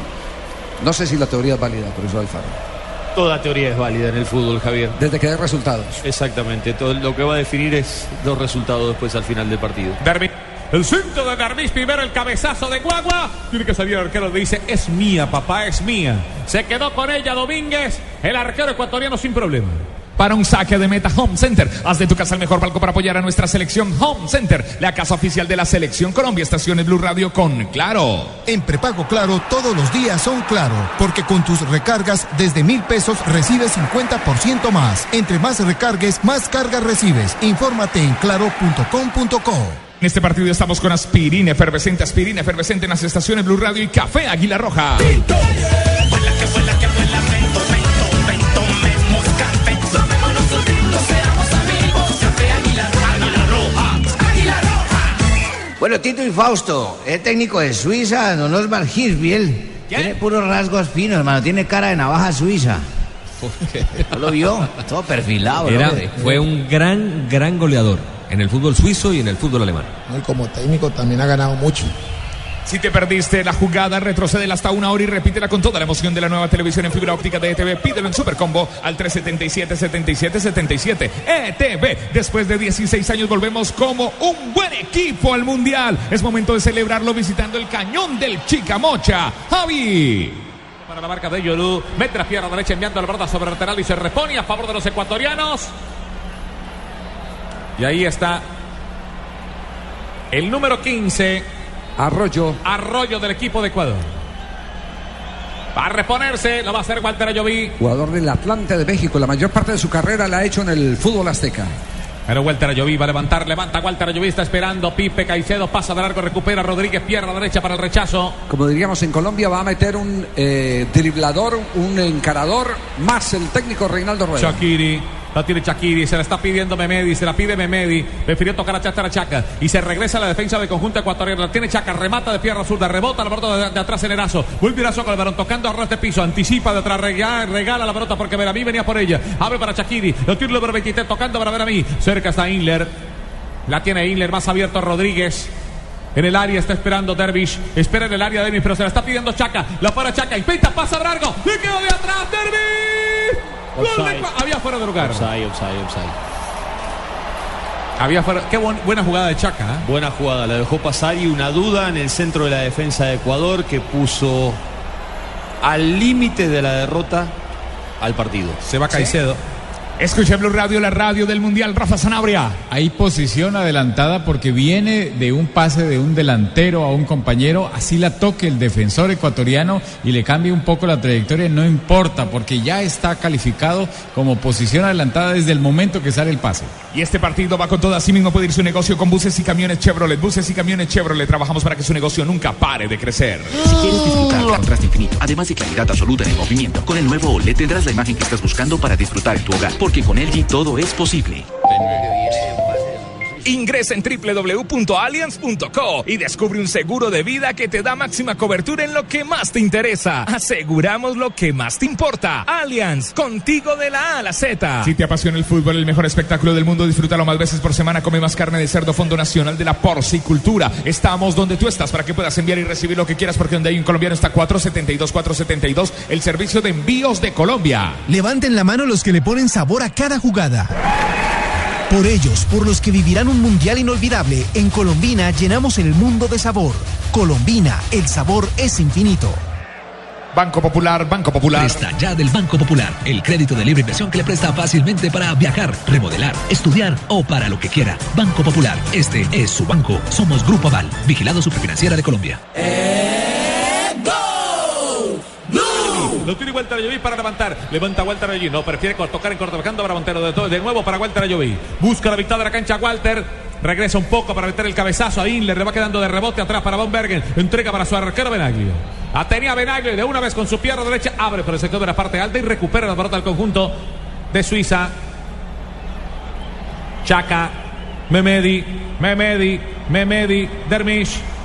No sé si la teoría es válida, por eso Alfaro. Toda teoría es válida en el fútbol, Javier. Desde que dé resultados. Exactamente. Todo lo que va a definir es los resultados después al final del partido. Derby. El centro de Darvis, primero el cabezazo de Guagua. Tiene que salir el arquero, le dice, es mía, papá, es mía. Se quedó con ella Domínguez, el arquero ecuatoriano sin problema. Para un saque de meta Home Center. Haz de tu casa el mejor palco para apoyar a nuestra selección Home Center, la casa oficial de la selección Colombia. Estaciones Blue Radio con Claro. En prepago Claro todos los días son Claro, porque con tus recargas desde mil pesos recibes 50% más. Entre más recargues, más cargas recibes. Infórmate en claro.com.co. En este partido estamos con aspirina efervescente, aspirina efervescente en las estaciones Blue Radio y Café Águila Roja. Bueno, Tito y Fausto, el técnico de Suiza, don Osmar Hirschbiel. Tiene puros rasgos finos, hermano. Tiene cara de navaja suiza. ¿No lo vio? Todo perfilado, Era, fue un gran, gran goleador en el fútbol suizo y en el fútbol alemán. ¿no? Y como técnico también ha ganado mucho. Si te perdiste la jugada, retrocede hasta una hora y repítela con toda la emoción de la nueva televisión en fibra óptica de ETV. Pídelo en Supercombo al 377-7777. ETV. Después de 16 años volvemos como un buen equipo al Mundial. Es momento de celebrarlo visitando el cañón del Chicamocha. Javi. Para la marca de Yolú, mete la pierna derecha enviando la pelota sobre el lateral y se repone a favor de los ecuatorianos. Y ahí está el número 15. Arroyo. Arroyo del equipo de Ecuador. Va a reponerse, lo va a hacer Walter Ayoví. Jugador del Atlante de México. La mayor parte de su carrera la ha hecho en el fútbol azteca. Pero Walter Ayoví va a levantar, levanta Walter Ayoví, está esperando. Pipe Caicedo pasa de largo, recupera Rodríguez, pierna derecha para el rechazo. Como diríamos en Colombia, va a meter un eh, driblador, un encarador, más el técnico Reinaldo Rueda. Shakiri. La tiene Shakiri, se la está pidiendo Memedi, se la pide Memedi. Prefirió tocar a Chachara Chaca y se regresa a la defensa del conjunto ecuatoriano. La tiene Chaca, remata de pierna zurda, rebota la pelota de, atrás en Erazo. Vuelve Erazo con el balón tocando a ras de piso, anticipa de atrás, regala, la pelota porque Veramí venía por ella. Abre para Shakiri, lo tira número 23 tocando para Veramí. Cerca está Inler. La tiene Inler, más abierto Rodríguez. En el área está esperando Dervish. Espera en el área Dervish, pero se la está pidiendo Chaca. La para Chaca. Intenta, pasa largo. Le quedó de atrás Dervish. Gol de Había fuera de lugar. Offside, offside, offside. Había fuera. Qué buen- buena jugada de Chaca. ¿eh? Buena jugada, la dejó pasar y una duda en el centro de la defensa de Ecuador que puso al límite de la derrota al partido. Se va Caicedo. Escucha Blue Radio, la radio del Mundial. Rafa Sanabria. Hay posición adelantada porque viene de un pase de un delantero a un compañero, así la toque el defensor ecuatoriano y le cambia un poco la trayectoria, no importa porque ya está calificado como posición adelantada desde el momento que sale el pase. Y este partido va con todo. Así mismo puede ir su negocio con buses y camiones Chevrolet. Buses y camiones Chevrolet. Trabajamos para que su negocio nunca pare de crecer. Si quieres disfrutar contraste infinito, además de claridad absoluta en el movimiento, con el nuevo OLED tendrás la imagen que estás buscando para disfrutar en tu hogar, porque con LG todo es posible. Ingresa en www.allianz.co y descubre un seguro de vida que te da máxima cobertura en lo que más te interesa. Aseguramos lo que más te importa. Allianz, contigo de la A a la Z. Si te apasiona el fútbol, el mejor espectáculo del mundo, disfrútalo más veces por semana. Come más carne de cerdo, Fondo Nacional de la Porcicultura. Estamos donde tú estás para que puedas enviar y recibir lo que quieras, porque donde hay un colombiano está 472, 472, el servicio de envíos de Colombia. Levanten la mano los que le ponen sabor a cada jugada. Por ellos, por los que vivirán un mundial inolvidable, en Colombina llenamos el mundo de sabor. Colombina, el sabor es infinito. Banco Popular, Banco Popular. Presta ya del Banco Popular, el crédito de libre inversión que le presta fácilmente para viajar, remodelar, estudiar o para lo que quiera. Banco Popular, este es su banco. Somos Grupo Aval, vigilado superfinanciera de Colombia. Lo tiene Walter Ayoví para levantar. Levanta Walter Ayoví. No, prefiere tocar en corto bajando para Montero. De, de nuevo para Walter Ayoví. Busca la mitad de la cancha Walter. Regresa un poco para meter el cabezazo a Inler. Le va quedando de rebote atrás para Von. Entrega para su arquero Benaglio. Atenía Benaglio de una vez con su pierna derecha abre por el sector de la parte alta y recupera la pelota al conjunto de Suiza. Chaca, Memedi, Memedi, Memedi, Dermish.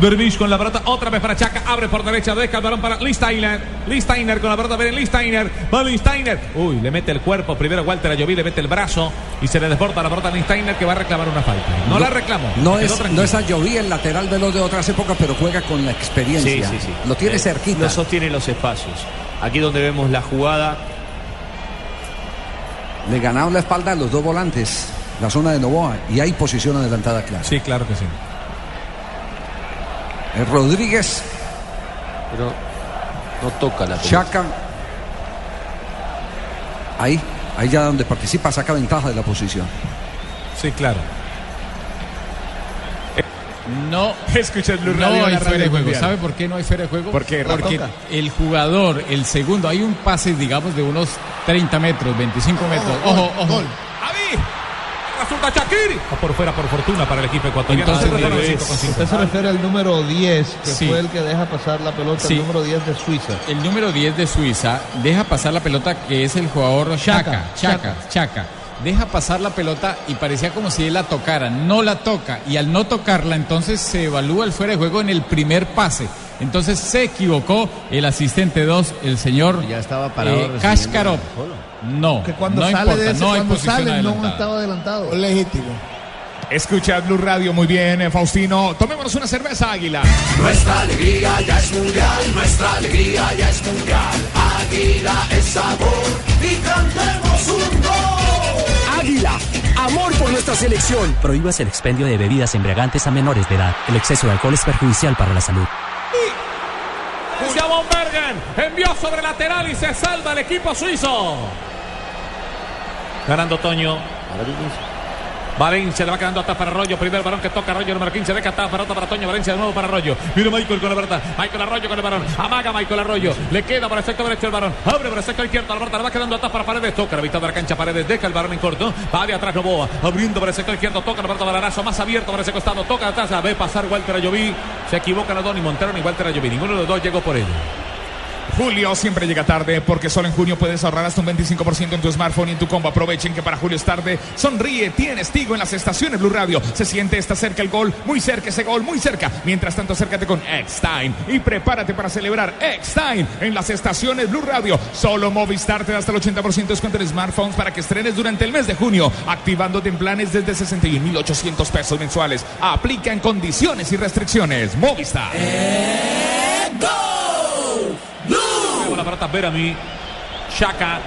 Dervish con la pelota, otra vez para Chaca, abre por derecha, deja el balón para Listeiner. Listeiner con la pelota, ven Listeiner, va Listeiner. Uy, le mete el cuerpo, primero Walter Ayoví, le mete el brazo y se le desborda la pelota a Listeiner que va a reclamar una falta. No, la reclamó. No es, tranquilo. no es Ayoví el lateral veloz de otras épocas, pero juega con la experiencia. Sí, sí, sí. Lo tiene Eh, cerquita. No sostiene los espacios. Aquí donde vemos la jugada. Le ganaron la espalda a los dos volantes, la zona de Novoa, y hay posición adelantada clara. Sí, claro que sí. Eh, Rodríguez, Pero no toca la pelota. Chaca. Ahí, ahí ya donde participa, saca ventaja de la posición. Sí, claro. No, Escucha Blue no hay fuera de juego. Mundial. ¿Sabe por qué no hay fuera de juego? ¿Por qué? Porque toca. el jugador, el segundo, hay un pase, digamos, de unos 30 metros, 25 metros. Ojo, ojo. Shakiri. Va por fuera por fortuna para el equipo ecuatoriano. Entonces, cinco. Usted se refiere al número 10, que Sí. fue el que deja pasar la pelota, Sí. el número 10 de Suiza. El número 10 de Suiza deja pasar la pelota, que es el jugador Chaca, Chaca, Chaca. Deja pasar la pelota y parecía como si él la tocara. No la toca. Y al no tocarla, entonces se evalúa el fuera de juego en el primer pase. Entonces se equivocó el asistente 2, el señor ya estaba parado recibiendo Kaskarov. No, Que cuando no sale importa, de ese, no cuando sale, no estaba adelantado. Legítimo. Escucha Blue Radio muy bien, eh, Faustino. Tomémonos una cerveza, Águila. Nuestra alegría ya es mundial, nuestra alegría ya es mundial. Águila es sabor y cantemos un gol. Águila, amor por nuestra selección. Prohíbas el expendio de bebidas embriagantes a menores de edad. El exceso de alcohol es perjudicial para la salud. Julia Von envió sobre lateral y se salva el equipo suizo. Ganando Toño. Valencia le va quedando hasta para Arroyo. Primer balón que toca Arroyo, número 15. Deja pelota para Toño. Valencia de nuevo para Arroyo. Mira Michael con la pelota. Michael Arroyo con el balón. Amaga Michael Arroyo. Le queda para el sector derecho el balón. Abre para el sector izquierdo. La pelota le va quedando hasta para Paredes. Toca la mitad de la cancha. Paredes deja el balón en corto. Va de atrás Novoa. Abriendo para el sector izquierdo. Toca la pelota Balarazo. Más abierto para ese costado. Toca atrás. Ve pasar Walter Ayoví. Se equivocan los dos. Ni Montero ni Walter Ayoví. Ninguno de los dos llegó por ello. Julio siempre llega tarde porque solo en junio puedes ahorrar hasta un 25% en tu smartphone y en tu combo. Aprovechen que para Julio es tarde. Sonríe, tienes Tigo en las estaciones Blue Radio. Se siente, está cerca el gol, muy cerca ese gol, muy cerca. Mientras tanto, acércate con X-Time y prepárate para celebrar X-Time en las estaciones Blue Radio. Solo Movistar te da hasta el 80% de descuento en smartphones para que estrenes durante el mes de junio, activándote en planes desde 61,800 pesos mensuales. Aplica en condiciones y restricciones. Movistar. Luego la pelota Verami. Shaka.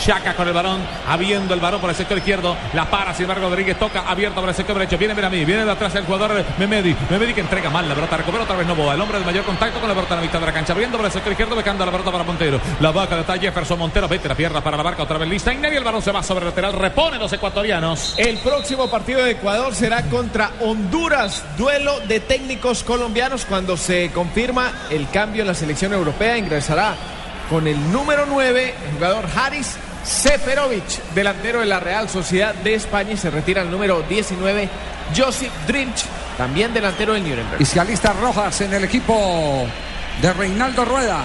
Chaca con el balón, habiendo el balón por el sector izquierdo, la para, sin Rodríguez toca, abierto por el sector derecho, viene mí viene de atrás el jugador Memedi, Memedi que entrega mal la pelota, recupera otra vez Novoa, el hombre de mayor contacto con la pelota en la mitad de la cancha, abriendo por el sector izquierdo, becando la pelota para Montero, la vaca de Jefferson Montero, vete la pierna para la barca, otra vez lista, y el balón se va sobre el lateral, repone los ecuatorianos. El próximo partido de Ecuador será contra Honduras, duelo de técnicos colombianos cuando se confirma el cambio en la selección europea, ingresará con el número 9, el jugador Haris Seferovic, delantero de la Real Sociedad de España y se retira el número 19, Josip Drinch, también delantero del Nuremberg. Y se alista Rojas en el equipo de Reinaldo Rueda.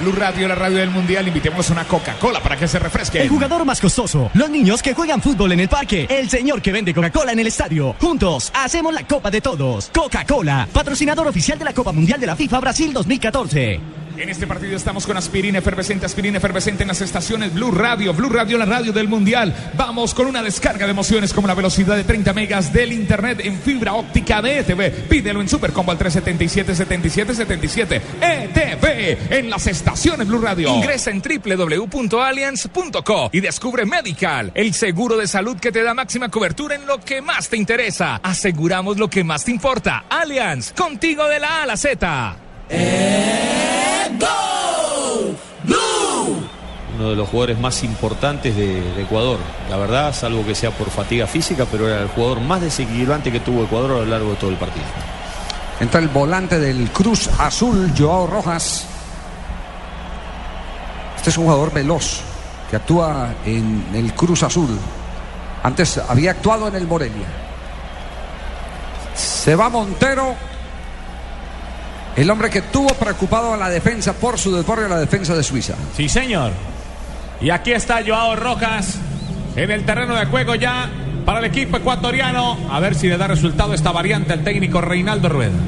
Blue Radio, la radio del mundial, invitemos una Coca-Cola para que se refresque. El jugador más costoso, los niños que juegan fútbol en el parque, el señor que vende Coca-Cola en el estadio. Juntos hacemos la Copa de Todos. Coca-Cola, patrocinador oficial de la Copa Mundial de la FIFA Brasil 2014. En este partido estamos con aspirina efervescente, aspirina efervescente en las estaciones Blue Radio, Blue Radio, la radio del Mundial. Vamos con una descarga de emociones como la velocidad de 30 megas del Internet en fibra óptica de ETV. Pídelo en Supercombo al 377-7777. ETV en las estaciones Blue Radio. Ingresa en www.allianz.co y descubre Medical, el seguro de salud que te da máxima cobertura en lo que más te interesa. Aseguramos lo que más te importa. Allianz, contigo de la A a la Z. Uno de los jugadores más importantes de, de Ecuador. La verdad, salvo que sea por fatiga física, pero era el jugador más desequilibrante que tuvo Ecuador a lo largo de todo el partido. Entra el volante del Cruz Azul, Joao Rojas. Este es un jugador veloz que actúa en el Cruz Azul. Antes había actuado en el Morelia. Se va Montero. El hombre que tuvo preocupado a la defensa por su deporte a la defensa de Suiza. Sí, señor. Y aquí está Joao Rojas en el terreno de juego ya para el equipo ecuatoriano. A ver si le da resultado esta variante al técnico Reinaldo Rueda.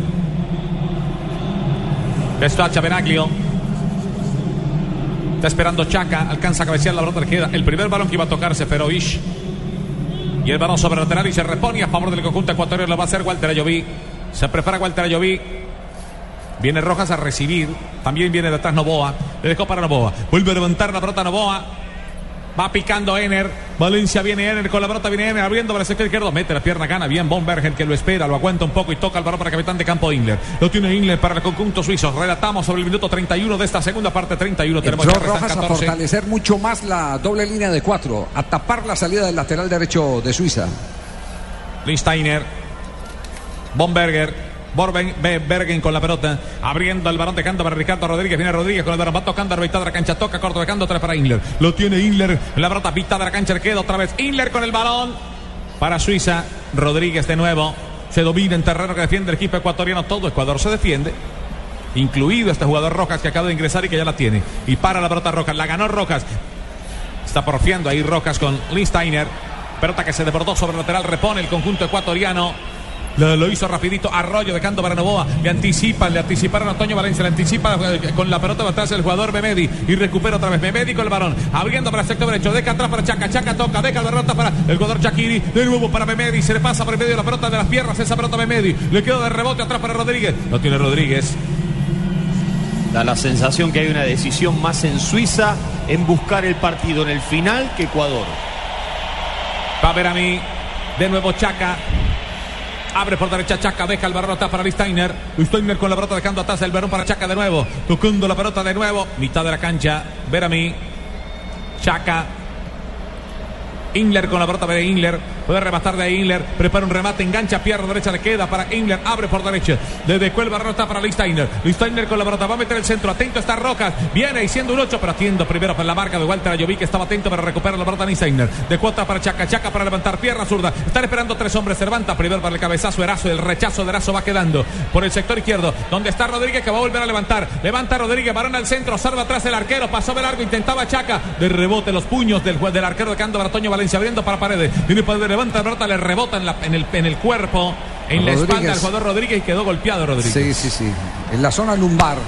Esto a. Está esperando Chaca. Alcanza a cabecear la pelota. Queda el primer balón que iba a tocarse Ferovish. Y el balón sobre lateral y se repone a favor del conjunto ecuatoriano. Lo va a hacer Walter Ayoví. Se prepara Walter Ayoví. Viene Rojas a recibir. También viene detrás Novoa. Le dejó para Novoa. Vuelve a levantar la pelota Novoa. Va picando Ener. Valencia viene Ener con la pelota. Viene Ener abriendo para el sector izquierdo. Mete la pierna, gana bien Bombergen que lo espera. Lo aguanta un poco y toca el balón para el capitán de campo Ingler. Lo tiene Ingler para el conjunto suizo. Relatamos sobre el minuto 31 de esta segunda parte. 31. Tenemos Entró Rojas a 14. fortalecer mucho más la doble línea de cuatro, a tapar la salida del lateral derecho de Suiza. Lindsteiner. Bomberger. Borben, Be- Bergen con la pelota, abriendo el balón, dejando para Ricardo Rodríguez. Viene Rodríguez con el balón, va tocando a la cancha, toca corto, dejando otra para Ingler. Lo tiene Ingler en la pelota, mitad de la cancha, queda otra vez Ingler con el balón para Suiza. Rodríguez de nuevo, se domina en terreno que defiende el equipo ecuatoriano. Todo Ecuador se defiende, incluido este jugador Rojas que acaba de ingresar y que ya la tiene. Y para la pelota Rojas, la ganó Rojas. Está porfiando ahí Rojas con Lindsteiner. Pelota que se desbordó sobre el lateral, repone el conjunto ecuatoriano. Lo, lo hizo rapidito Arroyo dejando para Novoa. Le anticipan, le anticiparon a Antonio Valencia. Le anticipa con la pelota atrás el jugador Memedi. Y recupera otra vez Memedi con el balón. Abriendo para el sector derecho. Deja atrás para Chaca. Chaca toca. Deja la pelota para el jugador Chakiri. De nuevo para Memedi. Se le pasa por el medio de la pelota de las piernas. Esa pelota Memedi. Le quedó de rebote atrás para Rodríguez. Lo tiene Rodríguez. Da la sensación que hay una decisión más en Suiza en buscar el partido en el final que Ecuador. Va a ver a mí. De nuevo Chaca. Abre por derecha Chaca, deja el balón atrás para Listeiner. Listeiner con la pelota dejando atrás el balón para Chaca de nuevo. Tocando la pelota de nuevo. Mitad de la cancha. Ver a mí. Chaca. Ingler con la pelota de Ingler. Puede rematar de Ingler. Prepara un remate. Engancha pierna derecha. Le queda para Ingler. Abre por derecha. Le dejó el balón está para Listeiner. Listeiner con la pelota. Va a meter el centro. Atento está Rojas. Viene y siendo un 8. Pero atiendo primero para la marca de Walter Ayoví que estaba atento para recuperar la pelota Listeiner. De cuota para Chaca. Chaca para levantar pierna zurda. Están esperando tres hombres. Cervanta primero para el cabezazo. Erazo. El rechazo de Erazo va quedando por el sector izquierdo. Donde está Rodríguez que va a volver a levantar. Levanta Rodríguez. Varón al centro. Salva atrás el arquero. Pasó de largo. Intentaba Chaca. De rebote los puños del, del arquero de Cando Bartoño Valencia. Abriendo para paredes. Viene Paredes. Levanta la. Le rebota en, la- en el, en el cuerpo. En la espalda al jugador Rodríguez y quedó golpeado Rodríguez. Sí, sí, sí. En la zona lumbar.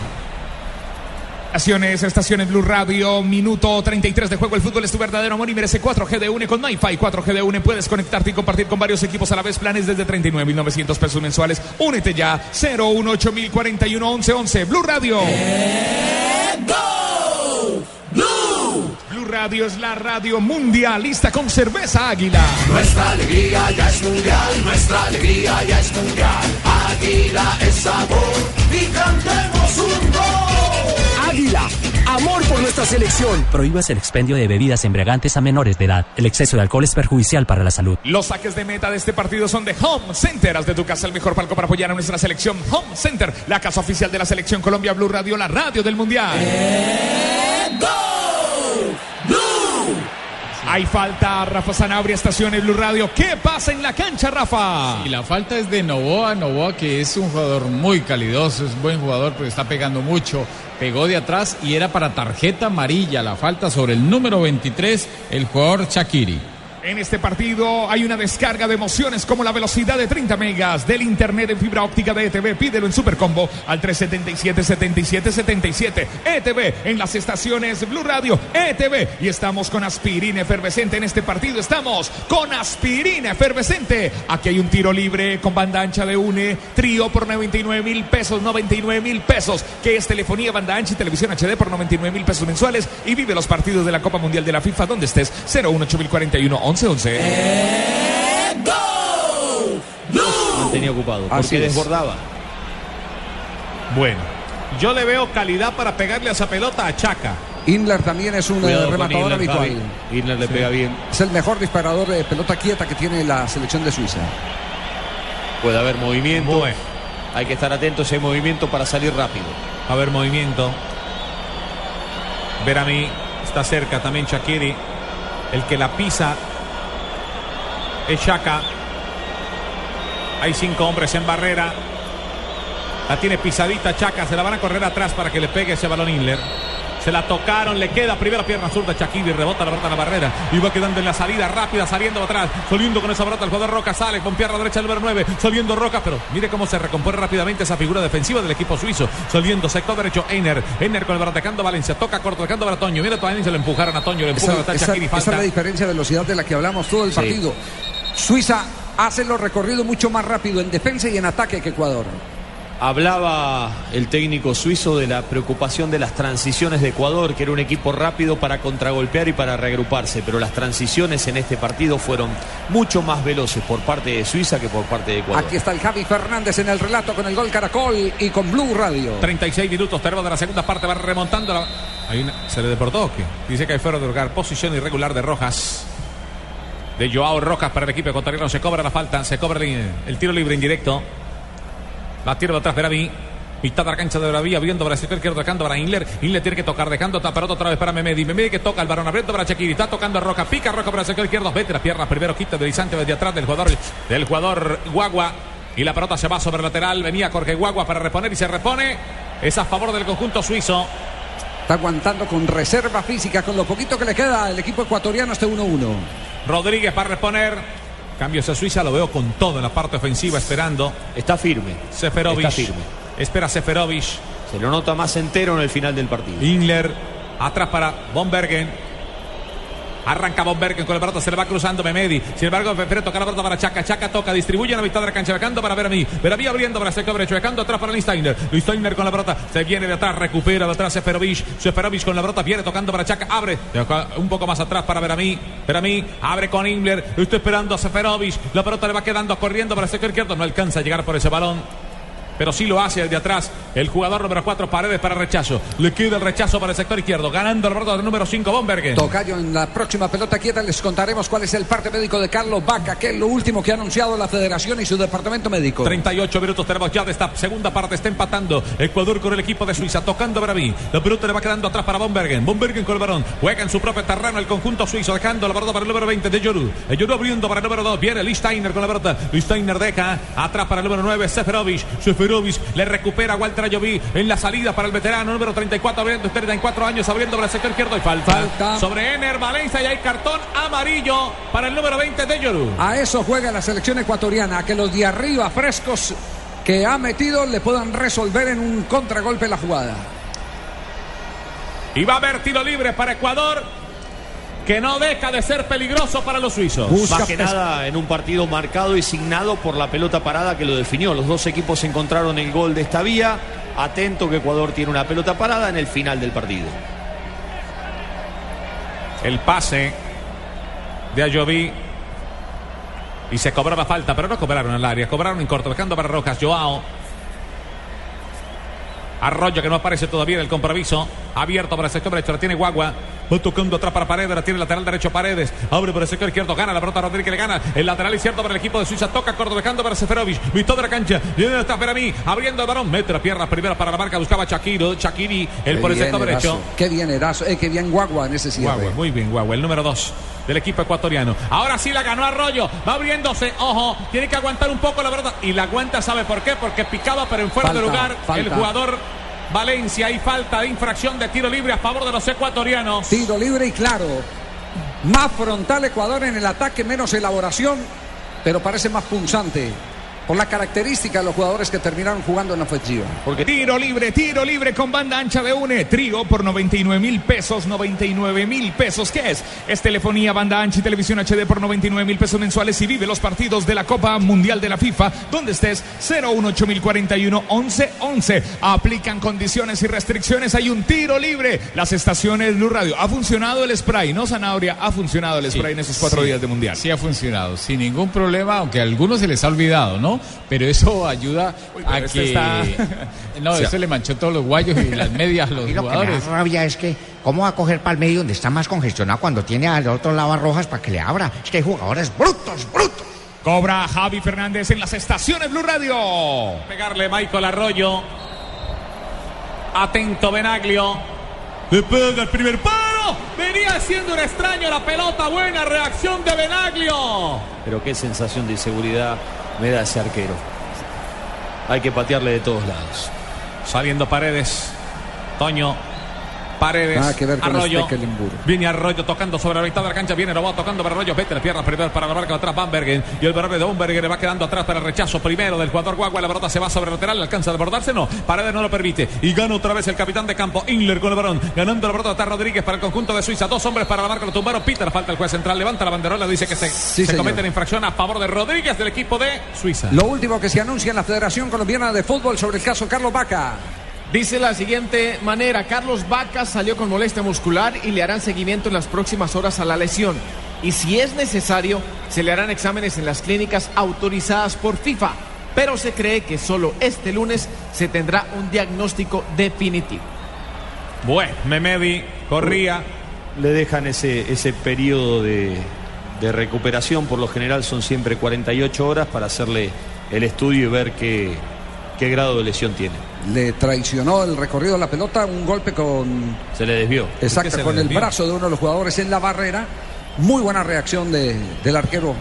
Estaciones, estaciones Blue Radio, minuto 33 de juego. El fútbol es tu verdadero amor y merece 4G de UNE con MyFi. 4G de UNE puedes conectarte y compartir con varios equipos a la vez. Planes desde 39.900 pesos mensuales. Únete ya. 018 Blue Radio. Blue. Radio es la radio mundialista con cerveza águila. Nuestra alegría ya es mundial, nuestra alegría ya es mundial. Águila es sabor y cantemos un gol. Águila, amor por nuestra selección. Prohíbas el expendio de bebidas embriagantes a menores de edad. El exceso de alcohol es perjudicial para la salud. Los saques de meta de este partido son de Home Center. Haz de tu casa el mejor palco para apoyar a nuestra selección. Home Center, la casa oficial de la selección Colombia Blue Radio, la radio del mundial. Hay falta, Rafa Sanabria, estaciones Blue Radio. ¿Qué pasa en la cancha, Rafa? Y la falta es de Novoa, Novoa que es un jugador muy calidoso, es buen jugador, pero está pegando mucho. Pegó de atrás y era para tarjeta amarilla. La falta sobre el número 23, el jugador Shakiri. En este partido hay una descarga de emociones como la velocidad de 30 megas del internet en fibra óptica de ETV. Pídelo en Supercombo al 377-7777. ETV en las estaciones Blue Radio, ETV. Y estamos con aspirina efervescente en este partido. Estamos con aspirina efervescente. Aquí hay un tiro libre con banda ancha de UNE. Trío por 99 mil pesos, 99 mil pesos. Que es telefonía, banda ancha y televisión HD por 99 mil pesos mensuales. Y vive los partidos de la Copa Mundial de la FIFA donde estés. 018041 1111. Mantenía ocupado. Así Porque es. desbordaba. Bueno, yo le veo calidad para pegarle a esa pelota a Chaca. Inler también es un eh, Cuidado rematador Inler, habitual. Javi. Inler le pega bien. Es el mejor disparador de pelota quieta que tiene la selección de Suiza. Puede haber movimiento. Hay que estar atentos a ese movimiento para salir rápido. A ver, movimiento. Ver a mí. Está cerca también Shakiri. El que la pisa es Shaka. Hay cinco hombres en barrera. La tiene pisadita Chaca. Se la van a correr atrás para que le pegue ese balón Inler. Se la tocaron, le queda primera pierna zurda Shakiri, rebota la pelota en la barrera y va quedando en la salida rápida, saliendo atrás, saliendo con esa pelota el jugador Roca sale con pierna derecha el número 9, saliendo Roca, pero mire cómo se recompone rápidamente esa figura defensiva del equipo suizo, saliendo sector derecho Einer, Einer con el balón atacando Valencia, toca corto, atacando a Toño, mira todavía se lo empujaron a Toño, le Esa, empujan a esa- Shakiri, esa es falta. la diferencia de velocidad de la que hablamos todo el partido. Suiza hace los recorridos mucho más rápido en defensa y en ataque que Ecuador. Hablaba el técnico suizo de la preocupación de las transiciones de Ecuador, que era un equipo rápido para contragolpear y para reagruparse, pero las transiciones en este partido fueron mucho más veloces por parte de Suiza que por parte de Ecuador. Aquí está el Javi Fernández en el relato con el gol Caracol y con Blue Radio. 36 minutos, terreno de la segunda parte, va remontando. La... Hay una- ¿Se le deportó? Dice que hay fuera de lugar. Posición irregular de Rojas. De Joao Rojas para el equipo ecuatoriano. Se cobra la falta, se cobra el, tiro libre indirecto. La de atrás Veraví. Mitad de la cancha de Veraví, abriendo para el sector izquierdo, tocando para Inler. Inler tiene que tocar, dejando taparot otra vez para Memedi. Memedi que toca el varón abriendo para Shakiri. Está tocando a Roca, pica Roca para el sector izquierdo. Vete las piernas, primero quita deslizante desde atrás del jugador, del jugador Guagua. Y la pelota se va sobre el lateral. Venía Jorge Guagua para reponer y se repone. Es a favor del conjunto suizo. Está aguantando con reserva física, con lo poquito que le queda el equipo ecuatoriano este 1-1. Rodríguez para reponer. Cambios a Suiza, lo veo con todo en la parte ofensiva, esperando. Está firme. Seferovic. Está firme. Espera Seferovic. Se lo nota más entero en el final del partido. Inler. Atrás para Bombergen. Arranca Bombergen con la pelota, se le va cruzando Memedi. Sin embargo, prefiere tocar la pelota para Chaca. Chaca toca, distribuye en la mitad de la cancha, becando para Veramí. Veramí abriendo para el sector derecho, becando atrás para Listeiner. Listeiner con la pelota, se viene de atrás, recupera de atrás Seferovic. Seferovic con la pelota, viene tocando para Chaca, abre un poco más atrás para Veramí. Veramí abre con Inler. Está esperando a Seferovic. La pelota le va quedando corriendo para el sector izquierdo. No alcanza a llegar por ese balón pero sí lo hace el de atrás. El jugador número 4, Paredes para rechazo. Le queda el rechazo para el sector izquierdo, ganando el pelota del número 5, Bombergen. Tocayo, en la próxima pelota quieta les contaremos cuál es el parte médico de Carlos Vaca, que es lo último que ha anunciado la federación y su departamento médico. 38 minutos tenemos ya de esta segunda parte. Está empatando Ecuador con el equipo de Suiza, tocando Braví. La pelota le va quedando atrás para Bombergen. Bombergen con el varón. Juega en su propio terreno el conjunto suizo, dejando la pelota para el número 20 de Yoru. El Yoru abriendo para el número 2. Viene Listeiner con la pelota. Listeiner deja atrás para el número 9, Seferovic. Seferovic le recupera a Walter Ayoví en la salida para el veterano número 34, abriendo 34 años, abriendo para el sector izquierdo y falta. Falta. Sobre Ener Valencia y hay cartón amarillo para el número 20 de Yoru. A eso juega la selección ecuatoriana, a que los de arriba frescos que ha metido le puedan resolver en un contragolpe la jugada. Y va a haber tiro libre para Ecuador, que no deja de ser peligroso para los suizos. Más que nada en un partido marcado y signado por la pelota parada que lo definió. Los dos equipos encontraron el gol de esta vía. Atento que Ecuador tiene una pelota parada en el final del partido. El pase de Ayoví. Y se cobraba falta, pero no cobraron al área. Cobraron en corto, dejando para Rojas. Joao. Arroyo que no aparece todavía en el compromiso. Abierto para el sector derecho. La tiene Guagua. Va tocando atrás para Paredes. La tiene el lateral derecho Paredes. Abre por el sector izquierdo. Gana la pelota Rodríguez. Le gana. El lateral izquierdo para el equipo de Suiza. Toca corto dejando para Seferovic. Mitad de la cancha. Viene hasta para mí. Abriendo el balón. Mete la pierna primera para la marca. Buscaba Shakiro. Shakiri. El por el sector derecho. Qué bien Erazo. Eh, qué bien Guagua en ese cierre. Guagua, muy bien, Guagua, el número 2 del equipo ecuatoriano. Ahora sí la ganó Arroyo, va abriéndose, ojo, tiene que aguantar un poco la verdad. Y la aguanta, ¿sabe por qué? Porque picaba, pero en fuera Falta, de lugar el jugador Valencia. Hay falta de infracción de tiro libre a favor de los ecuatorianos. Tiro libre y claro. Más frontal Ecuador en el ataque, menos elaboración, pero parece más punzante por la característica de los jugadores que terminaron jugando en la ofensiva. Porque tiro libre, tiro libre con banda ancha de UNE. Trío por 99 mil pesos, 99 mil pesos. ¿Qué es? Es telefonía, banda ancha y televisión HD por 99 mil pesos mensuales y vive los partidos de la Copa Mundial de la FIFA donde estés 018041 1111. Aplican condiciones y restricciones. Hay un tiro libre. Las estaciones Blue Radio. Ha funcionado el spray, ¿no, Zanahoria? Ha funcionado el spray en esos cuatro Sí, días de Mundial. Sí ha funcionado, sin ningún problema, aunque a algunos se les ha olvidado, ¿no? Pero eso ayuda a pero este que... está- No, Sí. eso le manchó todos los guayos y las medias a los lo que me da jugadores. rabia es que, ¿cómo va a coger para el medio donde está más congestionado cuando tiene al otro lado a Rojas para que le abra? Es que hay jugadores brutos, brutos. Cobra Javi Fernández en las estaciones Blue Radio. Pegarle Michael Arroyo. Atento Benaglio. Le pega el primer paro. Venía haciendo un extraño la pelota. Buena reacción de Benaglio. Pero qué sensación de inseguridad me da ese arquero. Hay que patearle de todos lados. Saliendo Paredes. Toño. Paredes. Que ver con Arroyo. Stekelenburg. Viene Arroyo tocando sobre la mitad de la cancha. Viene Robo tocando para Arroyo. Vete la pierna primero para la marca atrás. Bambergen. Y el verde de Bambergen le va quedando atrás para el rechazo primero del jugador Guagua. La pelota se va sobre el lateral. ¿Le alcanza a desbordarse? No. Paredes no lo permite. Y gana otra vez el capitán de campo. Inler con el balón. Ganando la pelota está Rodríguez para el conjunto de Suiza. Dos hombres para la marca. Lo tumbaron. Peter. Falta el juez central. Levanta la banderola. Dice que se, se señor. comete la infracción a favor de Rodríguez del equipo de Suiza. Lo último que se anuncia en la Federación Colombiana de Fútbol sobre el caso Carlos Vaca. Dice la siguiente manera, Carlos Vaca salió con molestia muscular y le harán seguimiento en las próximas horas a la lesión. Y si es necesario, se le harán exámenes en las clínicas autorizadas por FIFA. Pero se cree que solo este lunes se tendrá un diagnóstico definitivo. Bueno, Memedi corría. Le dejan ese, ese periodo de, de recuperación, por lo general son siempre 48 horas para hacerle el estudio y ver qué, qué grado de lesión tiene. Le traicionó el recorrido de la pelota, un golpe con. Se le desvió. Exacto, con el brazo de uno de los jugadores en la barrera. Muy buena reacción de- del arquero.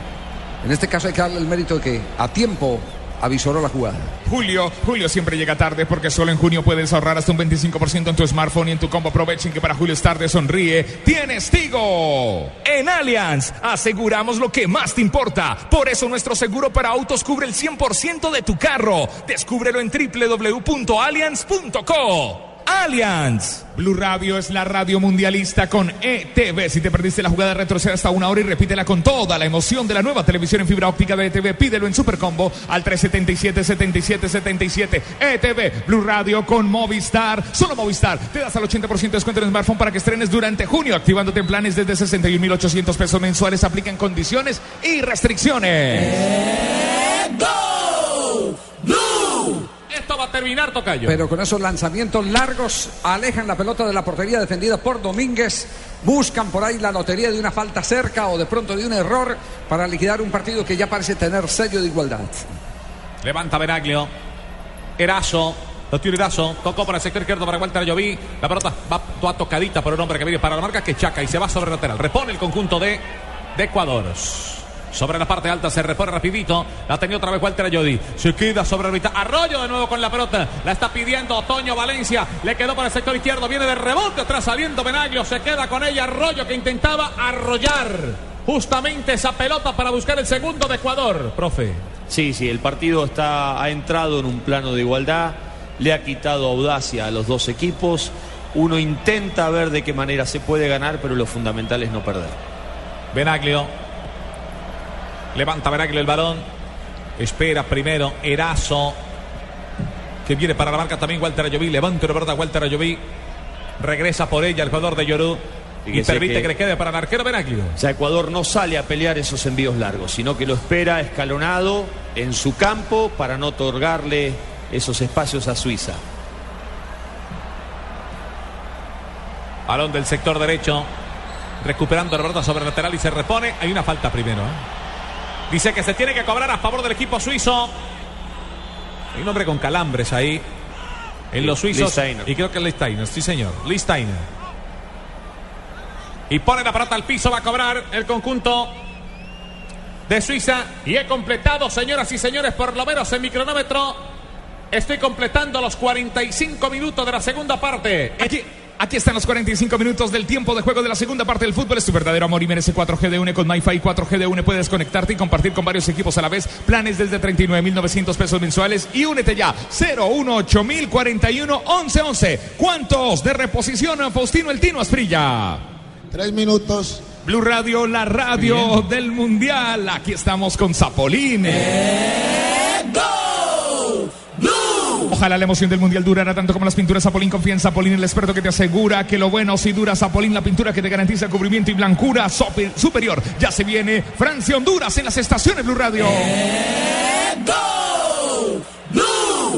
En este caso hay que darle el mérito de que a tiempo avisoró la jugada. Julio, Julio siempre llega tarde porque solo en junio puedes ahorrar hasta un 25% en tu smartphone y en tu combo. Aprovechen que para Julio es tarde, sonríe. ¡Tienes Tigo! En Allianz aseguramos lo que más te importa. Por eso nuestro seguro para autos cubre el 100% de tu carro. Descúbrelo en www.allianz.co. Allianz. Blue Radio es la radio mundialista con ETV. Si te perdiste la jugada, retrocede hasta una hora y repítela con toda la emoción de la nueva televisión en fibra óptica de ETV. Pídelo en Supercombo al 377-7777. ETV, Blue Radio con Movistar. Solo Movistar. Te das al 80% de descuento en el smartphone para que estrenes durante junio, activándote en planes desde 61.800 pesos mensuales. Aplican condiciones y restricciones. Va a terminar, Tocayo. Pero con esos lanzamientos largos alejan la pelota de la portería defendida por Domínguez. Buscan por ahí la lotería de una falta cerca o de pronto de un error para liquidar un partido que ya parece tener sello de igualdad. Levanta Benaglio. Erazo. Lo tiene Erazo. Tocó para el sector izquierdo para Walter Lloví. La pelota va toda tocadita por un hombre que viene para la marca que Chaca y se va sobre el lateral. Repone el conjunto de, de Ecuador. Sobre la parte alta se repone rapidito. La tenía otra vez Walter Ayodi. Se queda sobre la mitad. Arroyo de nuevo con la pelota. La está pidiendo Otoño Valencia. Le quedó para el sector izquierdo. Viene de rebote atrás saliendo Benaglio. Se queda con ella Arroyo que intentaba arrollar justamente esa pelota para buscar el segundo de Ecuador. Profe. Sí, sí, el partido está, ha entrado en un plano de igualdad, le ha quitado audacia a los dos equipos. Uno intenta ver de qué manera se puede ganar, pero lo fundamental es no perder. Benaglio. Levanta Benaglio el balón. Espera primero Erazo. Que viene para la marca también Walter Ayoví. Levanta una verdad Walter Ayoví. Regresa por ella el jugador de Yorú. Y permite que... le quede para el arquero Benaglio. O sea, Ecuador no sale a pelear esos envíos largos, sino que lo espera escalonado en su campo para no otorgarle esos espacios a Suiza. Balón del sector derecho. Recuperando Roberto sobre el lateral y se repone. Hay una falta primero. ¿eh? Dice que se tiene que cobrar a favor del equipo suizo. Hay un hombre con calambres ahí. En los suizos. Listeiner. Y creo que es Listeiner. Sí, señor. Listeiner. Y pone la pelota al piso. Va a cobrar el conjunto de Suiza. Y he completado, señoras y señores, por lo menos en mi cronómetro. Estoy completando los 45 minutos de la segunda parte. Aquí, aquí están los 45 minutos del tiempo de juego de la segunda parte del fútbol. Es tu verdadero amor y merece 4G de UNE con MyFi 4G de UNE. Puedes conectarte y compartir con varios equipos a la vez. Planes desde 39.900 pesos mensuales. Y únete ya. 018041 1111. ¿Cuántos de reposición, Faustino El Tino Asprilla? Tres minutos. Blue Radio, la radio del mundial. Aquí estamos con Zapolín. Ojalá la emoción del mundial durara tanto como las pinturas Zapolín. Confía en Zapolín, el experto que te asegura que lo bueno si dura Zapolín, la pintura que te garantiza cubrimiento y blancura superior. Ya se viene Francia, Honduras en las estaciones Blue Radio.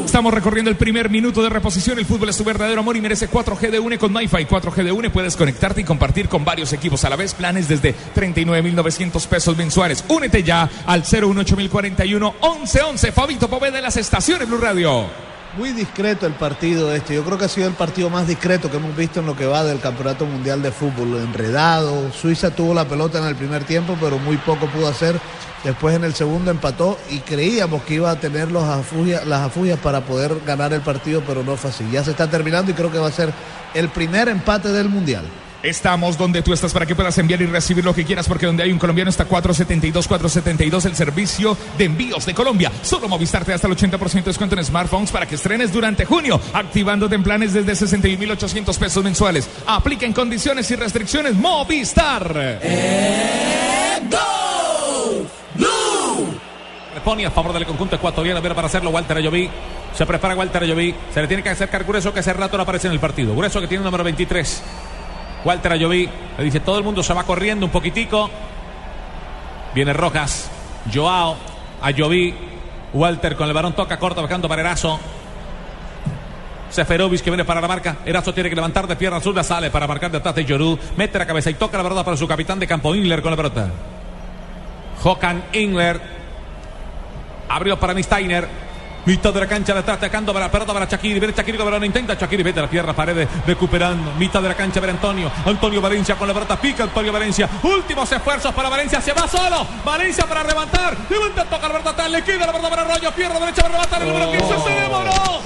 Estamos recorriendo el primer minuto de reposición. El fútbol es tu verdadero amor y merece 4G de UNE con MyFi. 4G de UNE puedes conectarte y compartir con varios equipos a la vez. Planes desde 39.900 pesos mensuales. Únete ya al 018041 1111. Fabito Pové de las estaciones Blue Radio. Muy discreto el partido este. Yo creo que ha sido el partido más discreto que hemos visto en lo que va del Campeonato Mundial de Fútbol. Enredado. Suiza tuvo la pelota en el primer tiempo, pero muy poco pudo hacer. Después en el segundo empató y creíamos que iba a tener los las afugias para poder ganar el partido, pero no fue así. Ya se está terminando y creo que va a ser el primer empate del Mundial. Estamos donde tú estás para que puedas enviar y recibir lo que quieras, porque donde hay un colombiano está 472, 472, el servicio de envíos de Colombia. Solo Movistar te hasta el 80% de descuento en smartphones para que estrenes durante junio, activándote en planes desde 61.800 pesos mensuales. Aplica en condiciones y restricciones Movistar. Repone a favor del conjunto ecuatoriano. Viene para hacerlo Walter Ayoví. Se prepara Walter Ayoví. Se le tiene que acercar Grueso que hace rato no aparece en el partido. Grueso que tiene el número 23. Walter Ayoví. Le dice todo el mundo se va corriendo un poquitico. Viene Rojas. Joao. Ayoví. Walter con el varón toca corto bajando para Erazo. Seferovic que viene para la marca. Erazo tiene que levantar de pierna zurda. Sale para marcar detrás de Yorú. Mete la cabeza y toca la verdad para su capitán de campo Ingler con la pelota. Jokan Ingler. Abrió para Nistainer. Mitad de la cancha, la está atacando para la pelota para Shakiri. Viene Shakiri con balón, intenta Shakiri, vete a la tierra, paredes, recuperando. Mitad de la cancha, ver Antonio. Antonio Valencia con la pelota, pica Antonio Valencia. Últimos esfuerzos para Valencia, se va solo. Valencia para levantar. Levanta, toca la pelota, le queda la pelota para Arroyo. Pierna derecha para levantar el número 15. Se demoró.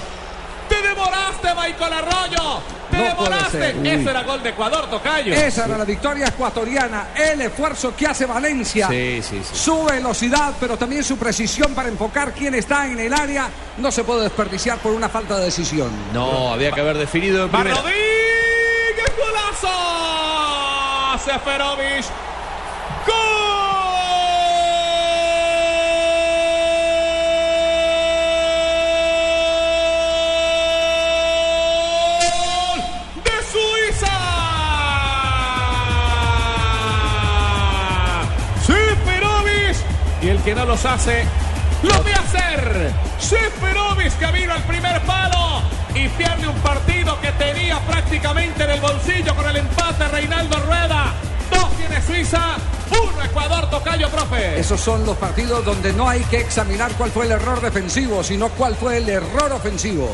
Te demoraste, Michael Arroyo. Te No. Ese era gol de Ecuador, Tocayo. Esa era la victoria ecuatoriana, el esfuerzo que hace Valencia. Sí, sí, sí. Su velocidad, pero también su precisión para enfocar quién está en el área, no se puede desperdiciar por una falta de decisión. No, había que haber definido en primera. Rodríguez, golazo. Seferovic. Que no los hace, lo ve hacer. Seferovic que vino al primer palo y pierde un partido que tenía prácticamente en el bolsillo con el empate Reinaldo Rueda. Dos tiene Suiza, uno Ecuador, Tocayo, profe. Esos son los partidos donde no hay que examinar cuál fue el error defensivo, sino cuál fue el error ofensivo.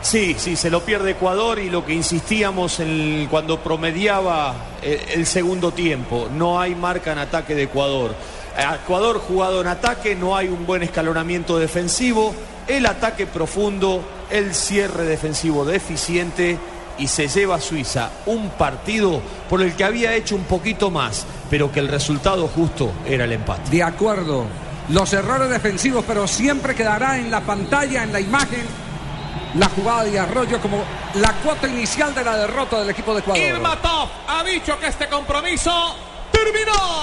Sí, sí, se lo pierde Ecuador y lo que insistíamos en- cuando promediaba el, el segundo tiempo, no hay marca en ataque de Ecuador. Ecuador jugado en ataque, no hay un buen escalonamiento defensivo, el ataque profundo, el cierre defensivo deficiente y se lleva a Suiza un partido por el que había hecho un poquito más, pero que el resultado justo era el empate. De acuerdo. Los errores defensivos, pero siempre quedará en la pantalla, en la imagen, la jugada de Arroyo como la cuota inicial de la derrota del equipo de Ecuador. Irmatov ha dicho que este compromiso terminó.